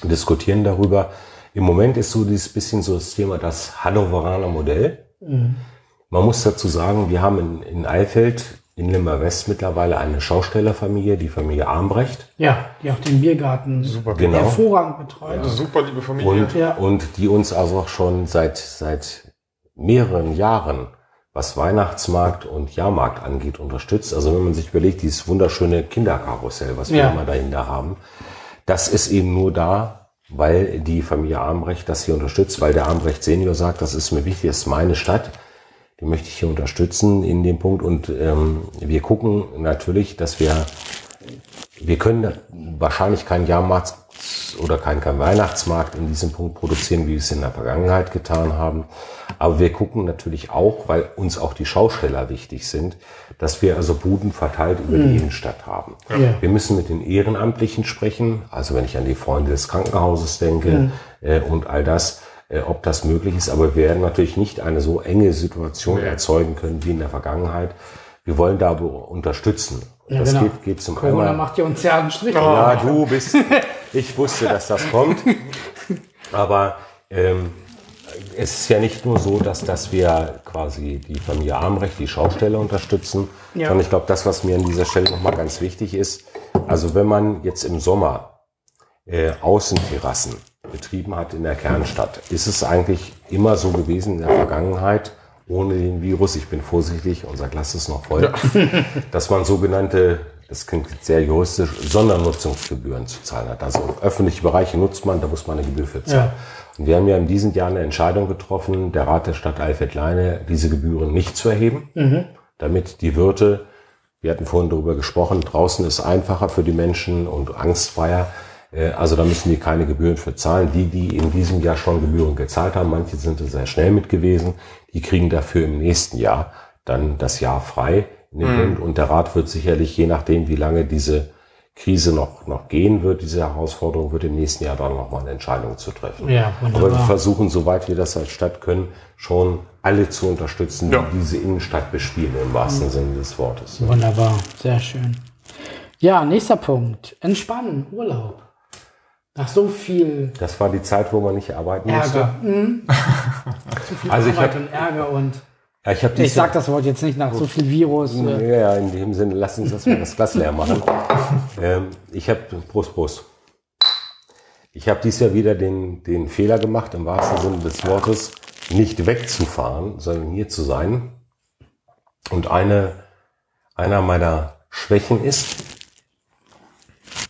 S3: diskutieren darüber. Im Moment ist so dieses bisschen so das Thema das Hannoveraner Modell. Man muss dazu sagen, wir haben in, in Eifeld, in Limmer West mittlerweile eine Schaustellerfamilie, die Familie Armbrecht.
S2: Ja, die auch den Biergarten
S1: Super,
S3: Genau.
S2: hervorragend betreut.
S1: Super liebe Familie.
S3: Und,
S2: Ja.
S3: und die uns also auch schon seit, seit mehreren Jahren, was Weihnachtsmarkt und Jahrmarkt angeht, unterstützt. Also wenn man sich überlegt, dieses wunderschöne Kinderkarussell, was wir
S2: Ja.
S3: immer dahinter haben, das ist eben nur da, weil die Familie Armbrecht das hier unterstützt, weil der Armbrecht Senior sagt, das ist mir wichtig, das ist meine Stadt. Die möchte ich hier unterstützen in dem Punkt. Und ähm, wir gucken natürlich, dass wir wir können wahrscheinlich keinen Jahrmarkt oder keinen, keinen Weihnachtsmarkt in diesem Punkt produzieren, wie wir es in der Vergangenheit getan haben. Aber wir gucken natürlich auch, weil uns auch die Schausteller wichtig sind, dass wir also Buden verteilt über die Innenstadt haben.
S2: Ja.
S3: Wir müssen mit den Ehrenamtlichen sprechen, also wenn ich an die Freunde des Krankenhauses denke äh, und all das, äh, ob das möglich ist. Aber wir werden natürlich nicht eine so enge Situation erzeugen können wie in der Vergangenheit. Wir wollen da aber unterstützen.
S2: Ja,
S3: das
S2: genau.
S3: geht, geht zum
S2: Corona
S3: einmal.
S2: macht ja uns ja einen Strich.
S3: Ja, du bist. Ich wusste, dass das kommt. (laughs) Aber ähm, es ist ja nicht nur so, dass, dass wir quasi die Familie Armrecht, die Schausteller unterstützen,
S2: Ja.
S3: sondern ich glaube, das, was mir an dieser Stelle nochmal ganz wichtig ist, also wenn man jetzt im Sommer äh, Außenterrassen betrieben hat in der Kernstadt, ist es eigentlich immer so gewesen in der Vergangenheit, ohne den Virus, ich bin vorsichtig, unser Glas ist noch voll, (laughs) dass man sogenannte, das klingt sehr juristisch, Sondernutzungsgebühren zu zahlen hat. Also öffentliche Bereiche nutzt man, da muss man eine Gebühr für zahlen.
S2: Ja.
S3: Und wir haben ja in diesem Jahr eine Entscheidung getroffen, der Rat der Stadt Eifeld-Leine, diese Gebühren nicht zu erheben, damit die Wirte, wir hatten vorhin darüber gesprochen, draußen ist einfacher für die Menschen und angstfreier. Äh, Also da müssen die keine Gebühren für zahlen. Die, die in diesem Jahr schon Gebühren gezahlt haben, manche sind sehr schnell mit gewesen, die kriegen dafür im nächsten Jahr dann das Jahr frei Punkt. Und der Rat wird sicherlich, je nachdem, wie lange diese Krise noch, noch gehen wird, diese Herausforderung, wird im nächsten Jahr dann nochmal eine Entscheidung zu treffen.
S2: Ja,
S3: Aber wir
S2: wunderbar.
S3: versuchen, soweit wir das als Stadt können, schon alle zu unterstützen,
S1: Ja.
S3: die diese Innenstadt bespielen, im wahrsten Sinne des Wortes.
S2: Wunderbar, sehr schön. Ja, nächster Punkt. Entspannen, Urlaub. Nach so viel
S3: Das war die Zeit, wo man nicht arbeiten musste.
S2: Ärger. Mhm. (laughs) zu viel
S3: Also ich
S2: Arbeit
S3: hab-
S2: und Ärger und
S3: Ja, ich
S2: ich sag das Wort jetzt nicht nach so viel Virus. Äh,
S3: Ja, in dem Sinne, lass uns das mal das Glas leer machen. (laughs) ähm, ich habe, Prost, Prost. Ich habe dieses Jahr wieder den, den Fehler gemacht, im wahrsten Sinne des Wortes, nicht wegzufahren, sondern hier zu sein. Und eine, einer meiner Schwächen ist,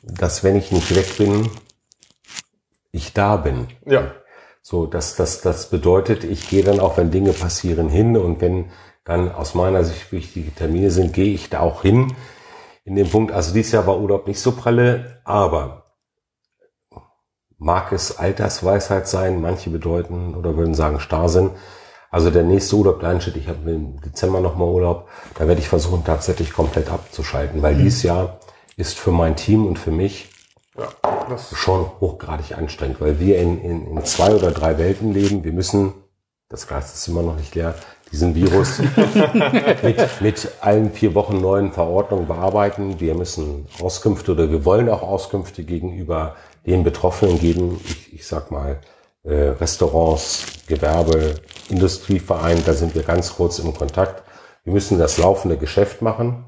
S3: dass wenn ich nicht weg bin, ich da bin.
S1: Ja.
S3: So, das, das, das bedeutet, ich gehe dann auch, wenn Dinge passieren, hin und wenn dann aus meiner Sicht wichtige Termine sind, gehe ich da auch hin. In dem Punkt, also dieses Jahr war Urlaub nicht so pralle, aber mag es Altersweisheit sein, manche bedeuten oder würden sagen Starrsinn. Also der nächste Urlaub, Kleinstadt, ich habe im Dezember nochmal Urlaub, da werde ich versuchen, tatsächlich komplett abzuschalten, weil dieses Jahr ist für mein Team und für mich
S1: Ja. Das,
S3: schon hochgradig anstrengend, weil wir in, in, in zwei oder drei Welten leben. Wir müssen, das Glas ist immer noch nicht leer, diesen Virus (laughs) mit, mit allen vier Wochen neuen Verordnungen bearbeiten. Wir müssen Auskünfte oder wir wollen auch Auskünfte gegenüber den Betroffenen geben, ich, ich sag mal, äh, Restaurants, Gewerbe, Industrieverein, da sind wir ganz kurz im Kontakt. Wir müssen das laufende Geschäft machen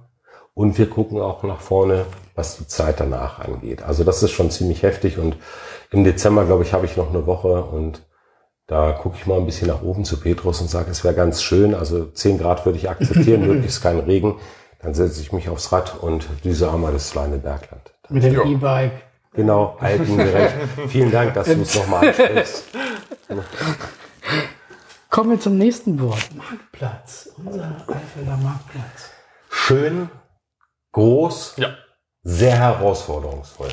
S3: und wir gucken auch nach vorne, was die Zeit danach angeht. Also das ist schon ziemlich heftig und im Dezember, glaube ich, habe ich noch eine Woche und da gucke ich mal ein bisschen nach oben zu Petrus und sage, es wäre ganz schön. Also 10 Grad würde ich akzeptieren, (laughs) möglichst kein Regen. Dann setze ich mich aufs Rad und düse einmal das kleine Bergland.
S2: Mit dem E-Bike.
S3: Genau, altengerecht. Vielen Dank, dass du es nochmal ansprichst.
S2: Kommen wir zum nächsten Wort. Marktplatz. Unser Eifelder Marktplatz.
S3: Schön, groß,
S1: Ja.
S3: Sehr herausforderungsvoll.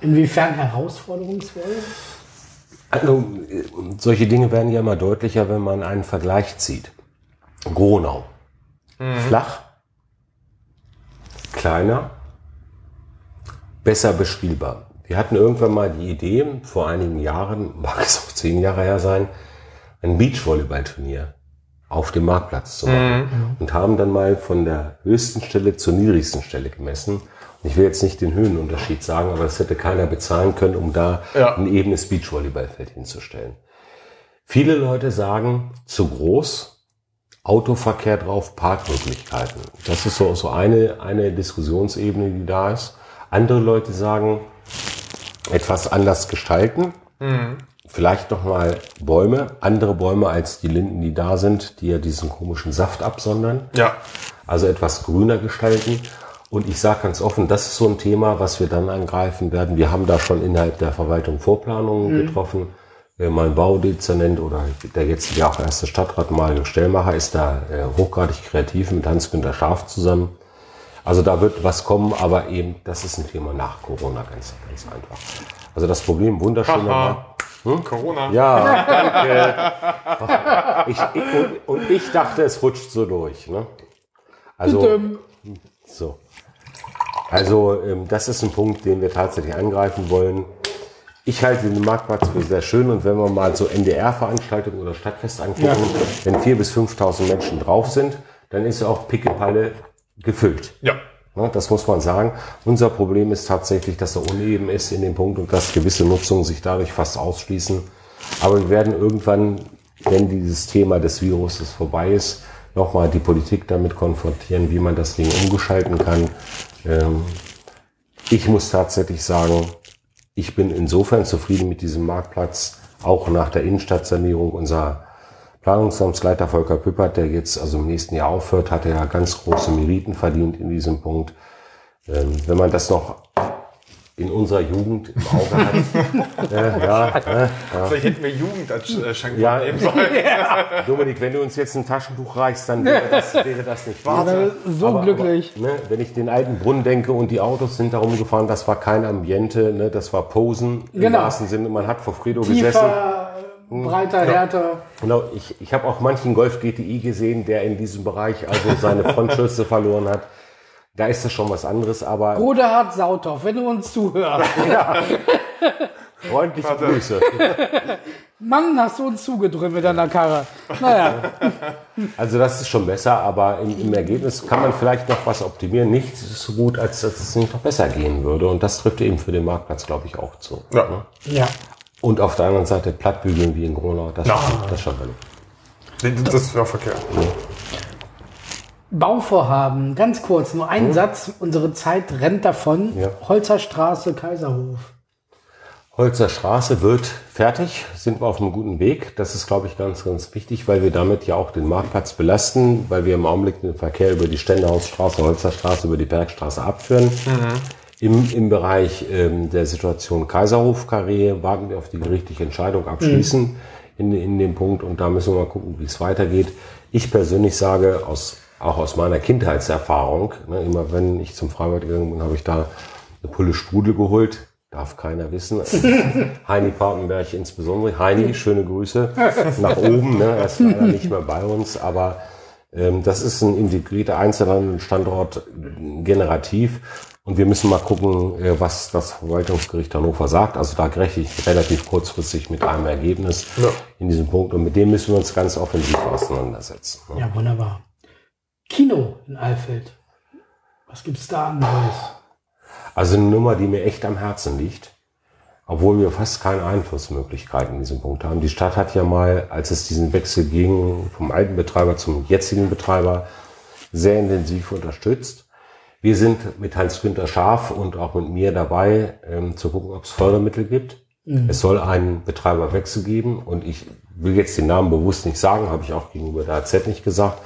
S2: Inwiefern herausforderungsvoll?
S3: Also, äh, solche Dinge werden ja immer deutlicher, wenn man einen Vergleich zieht. Gronau. Flach, kleiner, besser bespielbar. Wir hatten irgendwann mal die Idee, vor einigen Jahren, (laughs) mag es auch zehn Jahre her sein, ein Beachvolleyballturnier auf dem Marktplatz zu machen. Und haben dann mal von der höchsten Stelle zur niedrigsten Stelle gemessen. Und ich will jetzt nicht den Höhenunterschied sagen, aber das hätte keiner bezahlen können, um da
S1: Ja.
S3: ein ebenes Beachvolleyballfeld hinzustellen. Viele Leute sagen, zu groß, Autoverkehr drauf, Parkmöglichkeiten. Das ist so, so eine, eine Diskussionsebene, die da ist. Andere Leute sagen, etwas anders gestalten. Vielleicht nochmal Bäume, andere Bäume als die Linden, die da sind, die ja diesen komischen Saft absondern.
S1: Ja.
S3: Also etwas grüner gestalten. Und ich sage ganz offen, das ist so ein Thema, was wir dann angreifen werden. Wir haben da schon innerhalb der Verwaltung Vorplanungen getroffen. Äh, Mein Baudezernent oder der jetzt ja auch erste Stadtrat Mario Stellmacher ist da äh, hochgradig kreativ mit Hans-Günter Scharf zusammen. Also da wird was kommen, aber eben, das ist ein Thema nach Corona ganz, ganz einfach. Also das Problem wunderschöner
S1: Haha. Corona.
S3: Ja, danke. (laughs) Ich, ich, und, und ich dachte, es rutscht so durch. Ne? Also, so. Also, ähm, das ist ein Punkt, den wir tatsächlich angreifen wollen. Ich halte den Marktplatz für sehr schön und wenn wir mal so NDR-Veranstaltungen oder Stadtfest angucken, wenn 4.000 bis 5.000 Menschen drauf sind, dann ist auch Pickepalle gefüllt.
S1: Ja.
S3: Ne, Das muss man sagen. Unser Problem ist tatsächlich, dass er uneben ist in dem Punkt und dass gewisse Nutzungen sich dadurch fast ausschließen. Aber wir werden irgendwann, wenn dieses Thema des Viruses vorbei ist, nochmal die Politik damit konfrontieren, wie man das Ding umgeschalten kann. Ähm, Ich muss tatsächlich sagen, ich bin insofern zufrieden mit diesem Marktplatz, auch nach der Innenstadtsanierung. Unser Planungsamtsleiter Volker Püppert, der jetzt also im nächsten Jahr aufhört, hat ja ganz große Meriten verdient in diesem Punkt. Ähm, wenn man das noch in unserer Jugend im Auge hat, (laughs) äh, ja, äh,
S1: Vielleicht hätten wir Jugend als äh,
S3: Ja.
S1: nehmen sollen. (laughs)
S3: Dominik, wenn du uns jetzt ein Taschentuch reichst, dann wäre das, (laughs) wäre das nicht wahr.
S2: So
S3: Aber-
S2: glücklich.
S3: Aber, ne, wenn ich den alten Brunnen denke und die Autos sind da rumgefahren, das war kein Ambiente, ne, das war Posen im
S2: Genau.
S3: wahrsten Sinne. Man hat vor Fredo gesessen.
S2: Tiefer, breiter, härter.
S3: Genau, ich, ich habe auch manchen Golf GTI gesehen, der in diesem Bereich also seine Frontschütze (laughs) verloren hat. Da ist das schon was anderes, aber
S2: Godehard Sautoff, wenn du uns zuhörst. (laughs)
S3: freundliche
S1: Warte.
S3: Grüße. (laughs)
S2: Mann, hast du uns zugedrückt mit deiner Karre. Naja,
S3: Also das ist schon besser, aber im, im Ergebnis kann man vielleicht noch was optimieren. Nichts ist so gut, als dass es nicht noch besser gehen würde. Und das trifft eben für den Marktplatz, glaube ich, auch zu.
S1: Ja.
S2: ja.
S3: Und auf der anderen Seite Plattbügeln wie in Gronau, das, das schaffen wir nicht.
S1: Das wäre verkehrt.
S2: Bauvorhaben, ganz kurz, nur ein Satz. Unsere Zeit rennt davon.
S3: Ja.
S2: Holzer Straße, Kaiserhof.
S3: Holzer Straße wird fertig, sind wir auf einem guten Weg. Das ist, glaube ich, ganz, ganz wichtig, weil wir damit ja auch den Marktplatz belasten, weil wir im Augenblick den Verkehr über die Ständehausstraße, Holzer Straße, über die Bergstraße abführen. Im, Im Bereich ähm, der Situation Kaiserhof-Karree warten wir auf die gerichtliche Entscheidung abschließen in, in dem Punkt und da müssen wir mal gucken, wie es weitergeht. Ich persönlich sage, aus, auch aus meiner Kindheitserfahrung, ne, immer wenn ich zum Freibad gegangen bin, habe ich da eine Pulle Sprudel geholt. Darf keiner wissen. (laughs) Heini Paukenberg insbesondere. Heini, schöne Grüße nach oben. Ne? Er ist leider nicht mehr bei uns, aber ähm, das ist ein integrierter Einzelhandelsstandort, generativ. Und wir müssen mal gucken, äh, was das Verwaltungsgericht Hannover sagt. Also da rechne ich relativ kurzfristig mit einem Ergebnis
S1: Ja.
S3: in diesem Punkt. Und mit dem müssen wir uns ganz offensiv auseinandersetzen. ne?
S2: Ja, wunderbar. Kino in Alfeld. Was gibt's da Neues?
S3: Also eine Nummer, die mir echt am Herzen liegt. obwohl wir fast keine Einflussmöglichkeiten in diesem Punkt haben. Die Stadt hat ja mal, als es diesen Wechsel ging vom alten Betreiber zum jetzigen Betreiber, sehr intensiv unterstützt. Wir sind mit Hans-Günther Scharf und auch mit mir dabei, ähm, zu gucken, ob es Fördermittel gibt. Mhm. Es soll einen Betreiberwechsel geben und ich will jetzt den Namen bewusst nicht sagen, habe ich auch gegenüber der AZ nicht gesagt.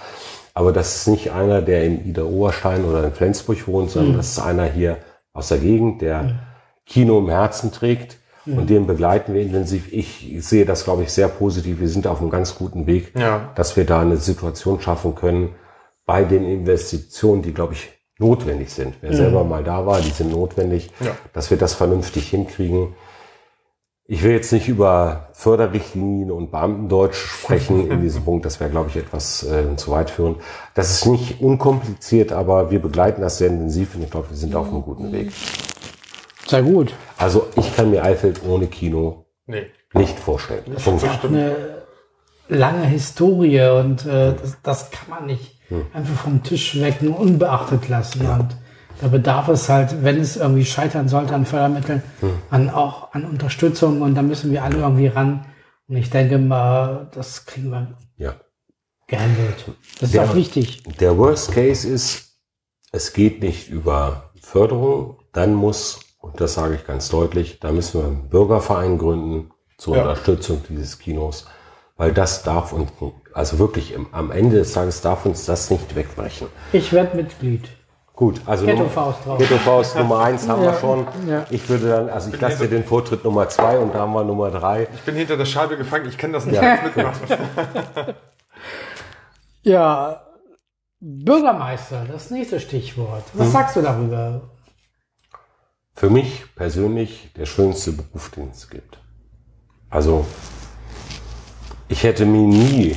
S3: Aber das ist nicht einer, der in Ida Oberstein oder in Flensburg wohnt, sondern mhm. das ist einer hier aus der Gegend, der mhm. Kino im Herzen trägt. Mhm. Und den begleiten wir intensiv. Ich sehe das, glaube ich, sehr positiv. Wir sind auf einem ganz guten Weg, ja. dass wir da eine Situation schaffen können bei den Investitionen, die, glaube ich, notwendig sind. Wer mhm. selber mal da war, die sind notwendig, ja. dass wir das vernünftig hinkriegen. Ich will jetzt nicht über Förderrichtlinien und Beamtendeutsch sprechen in (laughs) diesem Punkt. Das wäre, glaube ich, etwas äh, zu weit führen. Das ist nicht unkompliziert, aber wir begleiten das sehr intensiv und ich glaube, wir sind auf einem guten Weg.
S2: Sehr gut.
S3: Also ich kann mir Eifeld ohne Kino nee. nicht vorstellen.
S2: Das ist eine lange Historie und äh, das, das kann man nicht hm. einfach vom Tisch nur unbeachtet lassen. Ja. Und da bedarf es halt, wenn es irgendwie scheitern sollte an Fördermitteln, hm. an auch an Unterstützung und da müssen wir alle irgendwie ran. Und ich denke mal, das kriegen wir
S3: ja.
S2: gehandelt. Das ist der, auch wichtig.
S3: Der Worst Case ist, es geht nicht über Förderung, dann muss, und das sage ich ganz deutlich, da müssen wir einen Bürgerverein gründen zur ja. Unterstützung dieses Kinos, weil das darf uns, also wirklich im, am Ende des Tages darf uns das nicht wegbrechen.
S2: Ich werde Mitglied.
S3: Gut, also
S2: Ghetto Faust drauf.
S3: Ghetto Faust Nummer (laughs) eins haben ja, wir schon. Ja. Ich würde dann, also ich lasse dir den Vortritt Nummer zwei und da haben wir Nummer drei.
S1: Ich bin hinter der Scheibe gefangen, ich kenne das nicht ja. mitmachen. (laughs)
S2: ja, Bürgermeister, das nächste Stichwort. Was hm. sagst du darüber?
S3: Für mich persönlich der schönste Beruf, den es gibt. Also ich hätte mir nie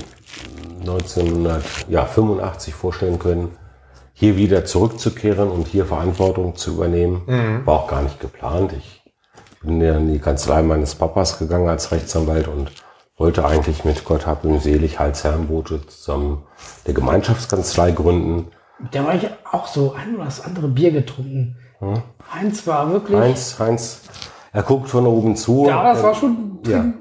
S3: 1985 vorstellen können, hier wieder zurückzukehren und hier Verantwortung zu übernehmen. Mhm. War auch gar nicht geplant. Ich bin ja in die Kanzlei meines Papas gegangen als Rechtsanwalt und wollte eigentlich mit Gott hab ihm selig Hals Herrenbote zusammen der Gemeinschaftskanzlei gründen.
S2: Der war ich auch so ein oder das andere Bier getrunken. Hm? Heinz war wirklich.
S3: Heinz, Heinz, er guckt von oben zu.
S2: Ja, das war schon ja.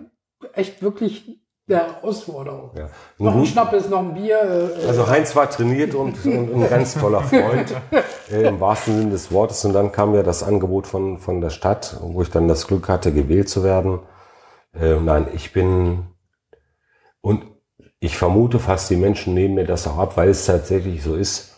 S2: echt wirklich der Herausforderung. Ja. Noch ein Schnappes, noch ein Bier.
S3: Äh, also Heinz war trainiert und, und ein ganz toller Freund, (laughs) äh, im wahrsten Sinne des Wortes. Und dann kam ja das Angebot von, von der Stadt, wo ich dann das Glück hatte, gewählt zu werden. Äh, nein, ich bin, und ich vermute fast, die Menschen nehmen mir das auch ab, weil es tatsächlich so ist,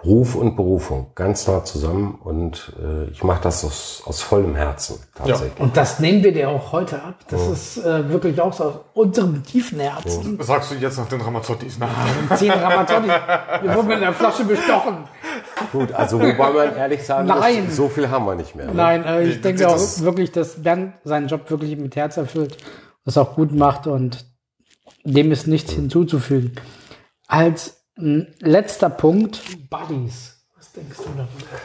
S3: Beruf und Berufung ganz nah zusammen und äh, ich mache das aus, aus vollem Herzen tatsächlich.
S2: Ja. Und das nehmen wir dir auch heute ab. Das ja. ist äh, wirklich auch so aus unserem tiefen Herzen.
S1: Ja. Was sagst du jetzt nach den Ramazzottis?
S2: Nach den zehn Ramazzottis. Wir wurden mit einer Flasche bestochen.
S3: Gut, also wobei man ehrlich sagen
S2: Nein.
S3: muss, so viel haben wir nicht mehr. Ne?
S2: Nein, äh, ich nee, denke auch wirklich, dass Bernd seinen Job wirklich mit Herz erfüllt, das auch gut macht und dem ist nichts hinzuzufügen. Als letzter Punkt, Buddies. Was denkst du darüber?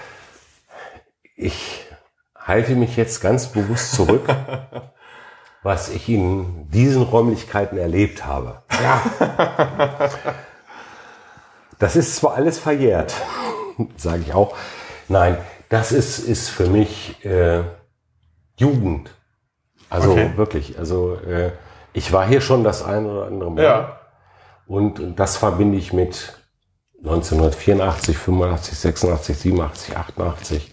S3: Ich halte mich jetzt ganz bewusst zurück, (laughs) was ich in diesen Räumlichkeiten erlebt habe. Ja. (laughs) Das ist zwar alles verjährt, sage ich auch. Nein, das ist, ist für mich äh, Jugend. Also okay. wirklich. Also äh, ich war hier schon das eine oder andere Mal. Ja. Und das verbinde ich mit 1984, 85, 86, 87, 88.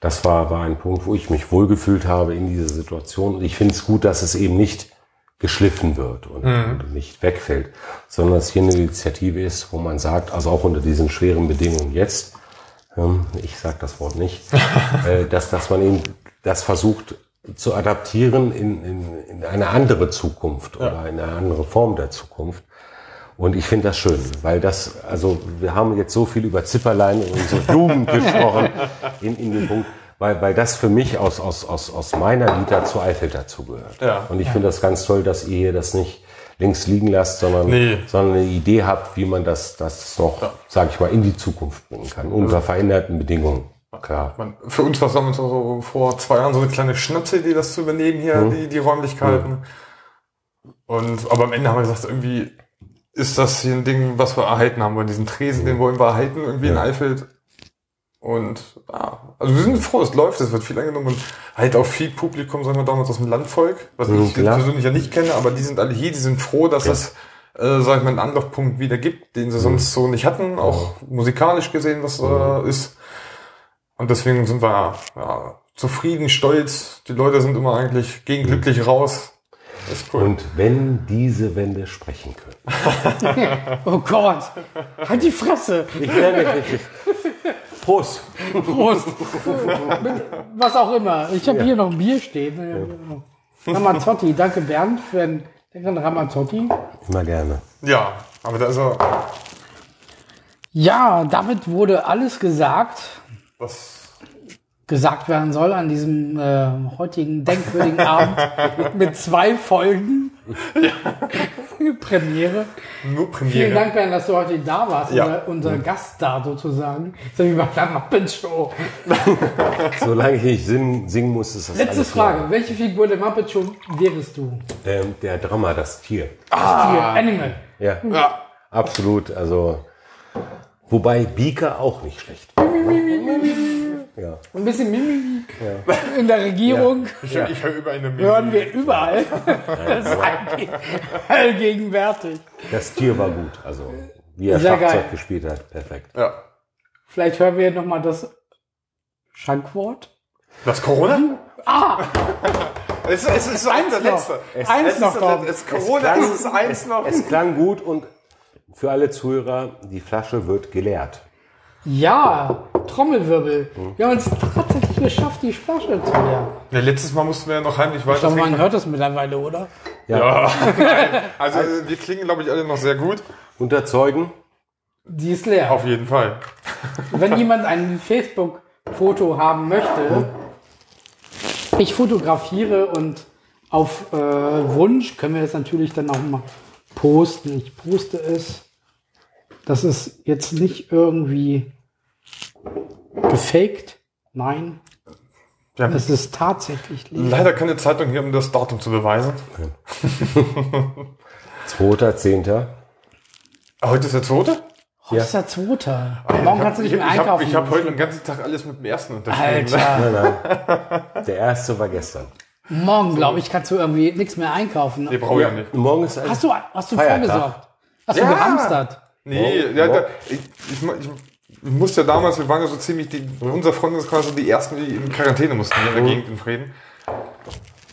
S3: Das war, war ein Punkt, wo ich mich wohlgefühlt habe in dieser Situation. Und ich finde es gut, dass es eben nicht geschliffen wird und, mhm. und, nicht wegfällt, sondern dass hier eine Initiative ist, wo man sagt, also auch unter diesen schweren Bedingungen jetzt, ähm, ich sage das Wort nicht, (laughs) äh, dass, dass man eben das versucht zu adaptieren in, in, in eine andere Zukunft ja. oder in eine andere Form der Zukunft. Und ich finde das schön, weil das, also wir haben jetzt so viel über Zipperlein und unsere Jugend (laughs) gesprochen in, in dem Punkt, weil, weil das für mich aus, aus, aus, aus meiner Vita zu Eifel dazugehört. Ja. Und ich finde das ganz toll, dass ihr das nicht links liegen lasst, sondern, nee. sondern eine Idee habt, wie man das, das noch, ja. sage ich mal, in die Zukunft bringen kann, unter also, veränderten Bedingungen. Klar.
S1: Man, für uns war es damals so vor zwei Jahren so eine kleine Schnapsidee, das zu übernehmen hier, hm. die, die Räumlichkeiten. Hm. Und, aber am Ende haben wir gesagt, irgendwie, ist das hier ein Ding, was wir erhalten haben wollen. Diesen Tresen, den wollen wir erhalten, irgendwie ja. in Eifeld. Und ja, also wir sind froh, es läuft, es wird viel angenommen und halt auch viel Publikum, sagen wir damals aus dem Landvolk, was
S3: Mhm,
S1: ich
S3: klar.
S1: persönlich ja nicht kenne, aber die sind alle hier, die sind froh, dass es, äh, sag ich mal, einen Anlaufpunkt wieder gibt, den sie sonst so nicht hatten, auch musikalisch gesehen, was äh, ist. Und deswegen sind wir ja, zufrieden, stolz. Die Leute sind immer eigentlich gegen glücklich raus. Das ist cool.
S3: Und wenn diese Wände sprechen können. (laughs)
S2: Oh Gott, halt die Fresse.
S3: Ich lerne mich richtig. Prost.
S2: Prost. Was auch immer. Ich habe hier noch ein Bier stehen. Ramazzotti, danke Bernd für den leckeren Ramazzotti.
S3: Immer gerne.
S1: ja, aber da ist er,
S2: Ja, damit wurde alles gesagt,
S1: was
S2: gesagt werden soll an diesem äh, heutigen denkwürdigen (laughs) Abend mit zwei Folgen. (laughs) Premiere.
S1: nur Premiere.
S2: Vielen Dank, Bernd, dass du heute da warst.
S1: Ja.
S2: Unser, unser Gast da sozusagen. So wie bei der Muppet Show. (laughs)
S3: Solange ich nicht singen, singen muss, ist das
S2: Letzte
S3: alles
S2: Frage. Welche Figur der Muppet Show wärst du?
S3: klar. Ähm, der Drama, das Tier.
S2: Ah. Hier, Animal.
S3: Ja,
S1: Ja,
S3: absolut. Also, wobei Beaker auch nicht schlecht war. Ja.
S2: Ein bisschen Mimimi in der Regierung.
S1: ich, ich höre über eine
S2: Hören wir überall. (laughs) Das ist eigentlich allgegenwärtig.
S3: Das Tier war gut. Also, wie er
S2: Sehr
S3: Schlagzeug
S2: geil.
S3: gespielt hat, perfekt.
S1: Ja.
S2: Vielleicht hören wir nochmal das Schankwort.
S1: Das Corona?
S2: Ah, (laughs)
S1: Es, es ist so eins der
S2: noch.
S1: letzte.
S2: Eins
S1: es
S2: noch,
S1: ist,
S2: Tom.
S1: es, es Corona
S3: klang-
S1: ist es eins noch.
S3: Es klang gut und für alle Zuhörer, die Flasche wird geleert.
S2: ja, Trommelwirbel. Wir haben es tatsächlich geschafft, die Flasche zu leeren.
S1: Ja, letztes Mal mussten wir ja noch heimlich weiter
S2: Ich glaube, man hört das mittlerweile, oder?
S1: Ja. (laughs) Also wir klingen, glaube ich, alle noch sehr gut.
S3: Unterzeugen?
S2: Die ist leer.
S1: Auf jeden Fall.
S2: Wenn jemand ein Facebook-Foto haben möchte, ich fotografiere und auf äh, Wunsch können wir das natürlich dann auch mal posten. Ich poste es. Das ist jetzt nicht irgendwie gefaked. Nein,
S1: haben
S2: es ist tatsächlich leer.
S1: leider keine Zeitung hier, um das Datum zu beweisen. (laughs)
S3: 2.10.
S1: Heute ist der zweite?
S2: Heute ist der zweite. Morgen kannst du nicht
S1: Ich,
S2: mehr
S1: ich habe
S2: einkaufen.
S1: ich hab heute den ganzen Tag alles mit dem ersten unterschrieben.
S2: Alter, (laughs)
S3: Der erste war gestern.
S2: morgen, glaube ich, kannst du irgendwie nichts mehr einkaufen.
S1: Nee, brauche ich ja nicht.
S3: Morgen ist
S2: Hast du, hast du vorgesorgt? Hast du
S1: Ja.
S2: gehamstert?
S1: Nee,
S3: Morgen-
S1: ja, da,
S3: morgen-
S1: ich, ich, ich, ich musste ja damals, wir waren ja so ziemlich, die, unser Freundeskreis so die ersten, die in Quarantäne mussten hier in der Gegend in Frieden.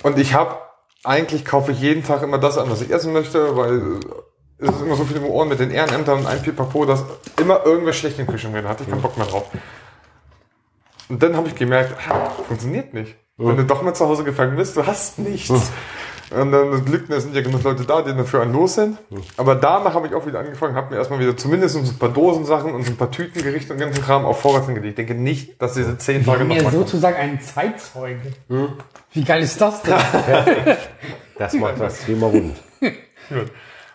S1: Und ich habe, eigentlich kaufe ich jeden Tag immer das an, was ich essen möchte, weil es ist immer so viel im Ohren mit den Ehrenämtern und ein Pipapo, dass immer irgendwas schlecht in der Küche drin hatte ich keinen Bock mehr drauf. Und dann habe ich gemerkt, ah, funktioniert nicht. Wenn du doch mal zu Hause gefangen bist, du hast nichts. Und dann das Glück, da sind ja genug Leute da, die dafür an los sind. Aber danach habe ich auch wieder angefangen, habe mir erstmal wieder zumindest ein paar Dosensachen und so ein paar Tütengerichte und ganzen Kram auf Vorrat hingelegt. Ich denke nicht, dass diese zehn Tage
S2: haben
S1: noch
S2: ja
S1: mal kommen.
S2: sozusagen einen Zeitzeuge. Wie geil ist das denn? (laughs)
S3: Das macht das Thema rund. (laughs)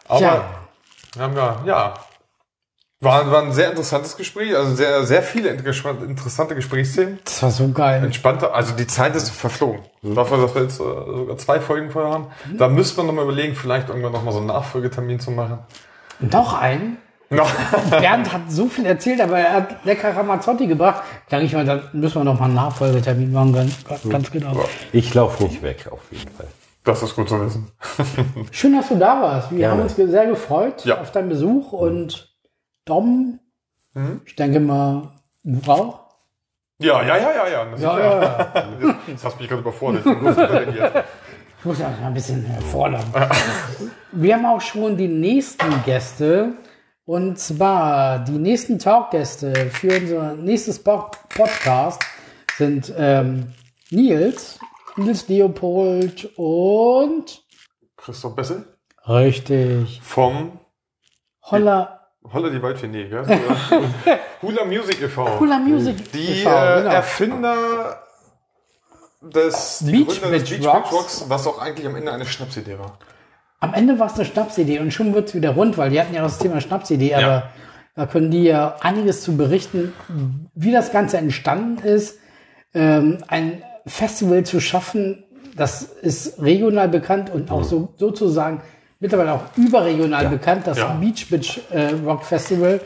S1: Aber
S2: Tja.
S1: haben wir, ja, war, war ein sehr interessantes Gespräch, also sehr, sehr viele inter- interessante Gesprächsthemen.
S2: Das war so geil.
S1: Entspannter, also die Zeit ist verflogen. Dafür, dass wir jetzt äh, sogar zwei Folgen vorher haben. Da müsste man nochmal überlegen, vielleicht irgendwann nochmal so einen Nachfolgetermin zu machen.
S2: Noch einen?
S1: No. (laughs)
S2: Bernd hat so viel erzählt, aber er hat lecker Ramazzotti gebracht. Denke ich mal, dann müssen wir noch mal einen Nachfolgetermin machen, ganz, ganz genau.
S3: Ich laufe nicht weg, auf jeden Fall.
S1: Das ist gut zu wissen. (laughs)
S2: Schön, dass du da warst. Wir
S3: Gerne.
S2: haben uns sehr gefreut
S1: Ja.
S2: auf deinen Besuch und Dom,
S1: Mhm.
S2: ich denke mal, eine Frau.
S1: Ja, ja, ja, ja, ja. Das,
S2: Ja,
S1: ist,
S2: ja, ja. (laughs)
S1: das hast mich gerade überfordert. Ich
S2: muss ja ein bisschen fordern. Wir haben auch schon die nächsten Gäste. Und zwar die nächsten Talkgäste für unser nächstes Podcast sind ähm, Nils, Nils Leopold und
S1: Christoph Bessel
S2: richtig
S1: vom
S2: Holla
S1: Holla die Waldfee, gell? (laughs) Hula Music e.V.
S2: Hula Music
S1: Die
S2: e.V.,
S1: äh,
S2: genau.
S1: Erfinder des die
S2: Beach
S1: Gründer des
S2: Beach Rocks.
S1: Rocks, was auch eigentlich am Ende eine Schnapsidee war.
S2: Am Ende war es eine Schnapsidee und schon wird es wieder rund, weil die hatten ja das Thema Schnapsidee, aber da können die ja einiges zu berichten, wie das Ganze entstanden ist. Ähm, ein Festival zu schaffen, das ist regional bekannt und auch so, sozusagen mittlerweile auch überregional bekannt, das
S1: Ja.
S2: Beach Beach äh, Rock Festival.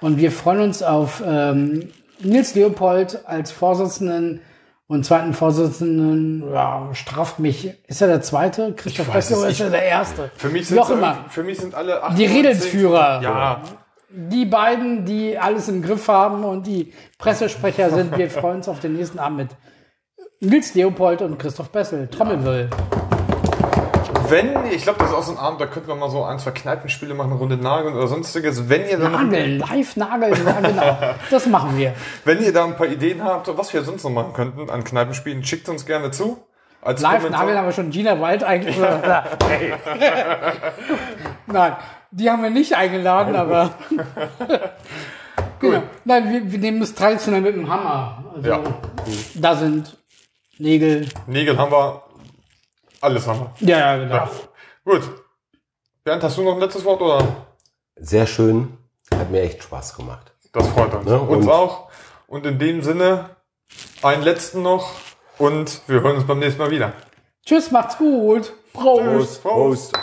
S2: Und wir freuen uns auf ähm, Nils Leopold als Vorsitzenden und zweiten Vorsitzenden, ja, straft mich. Ist er der zweite? Christoph oder ist er der erste?
S1: Für mich sind,
S2: immer.
S1: Für mich sind alle acht
S2: Die Redelsführer.
S1: Ja.
S2: Die beiden, die alles im Griff haben und die Pressesprecher sind, wir freuen uns auf den nächsten Abend mit Nils Leopold und Christoph Bessel. Trommelwill.
S1: Wenn, ich glaube, das ist auch so ein Abend, da könnten wir mal so ein, zwei Kneipenspiele machen, eine Runde Nageln oder sonstiges. Wenn ihr dann noch,
S2: Nageln, live nageln, ja genau. (laughs) Das machen wir.
S1: wenn ihr da ein paar Ideen habt, was wir sonst noch machen könnten an Kneipenspielen, schickt uns gerne zu. Als
S2: Live
S1: Kommentar.
S2: nageln haben wir schon Gina Wild eigentlich. (laughs) Nein, die haben wir nicht eingeladen, aber. (laughs) genau. Nein, wir, wir nehmen es traditionell mit dem Hammer. Also,
S1: Ja.
S2: Da sind Nägel.
S1: Nägel haben wir, alles haben wir.
S2: Ja, ja, genau.
S1: Ja. Gut. Bernd, hast du noch ein letztes Wort oder?
S3: Sehr schön. Hat mir echt Spaß gemacht.
S1: Das freut uns.
S3: Ja,
S1: uns
S3: und-
S1: auch. Und in dem Sinne, einen letzten noch und wir hören uns beim nächsten Mal wieder.
S2: Tschüss, macht's gut. Prost.
S1: Prost.
S3: Prost.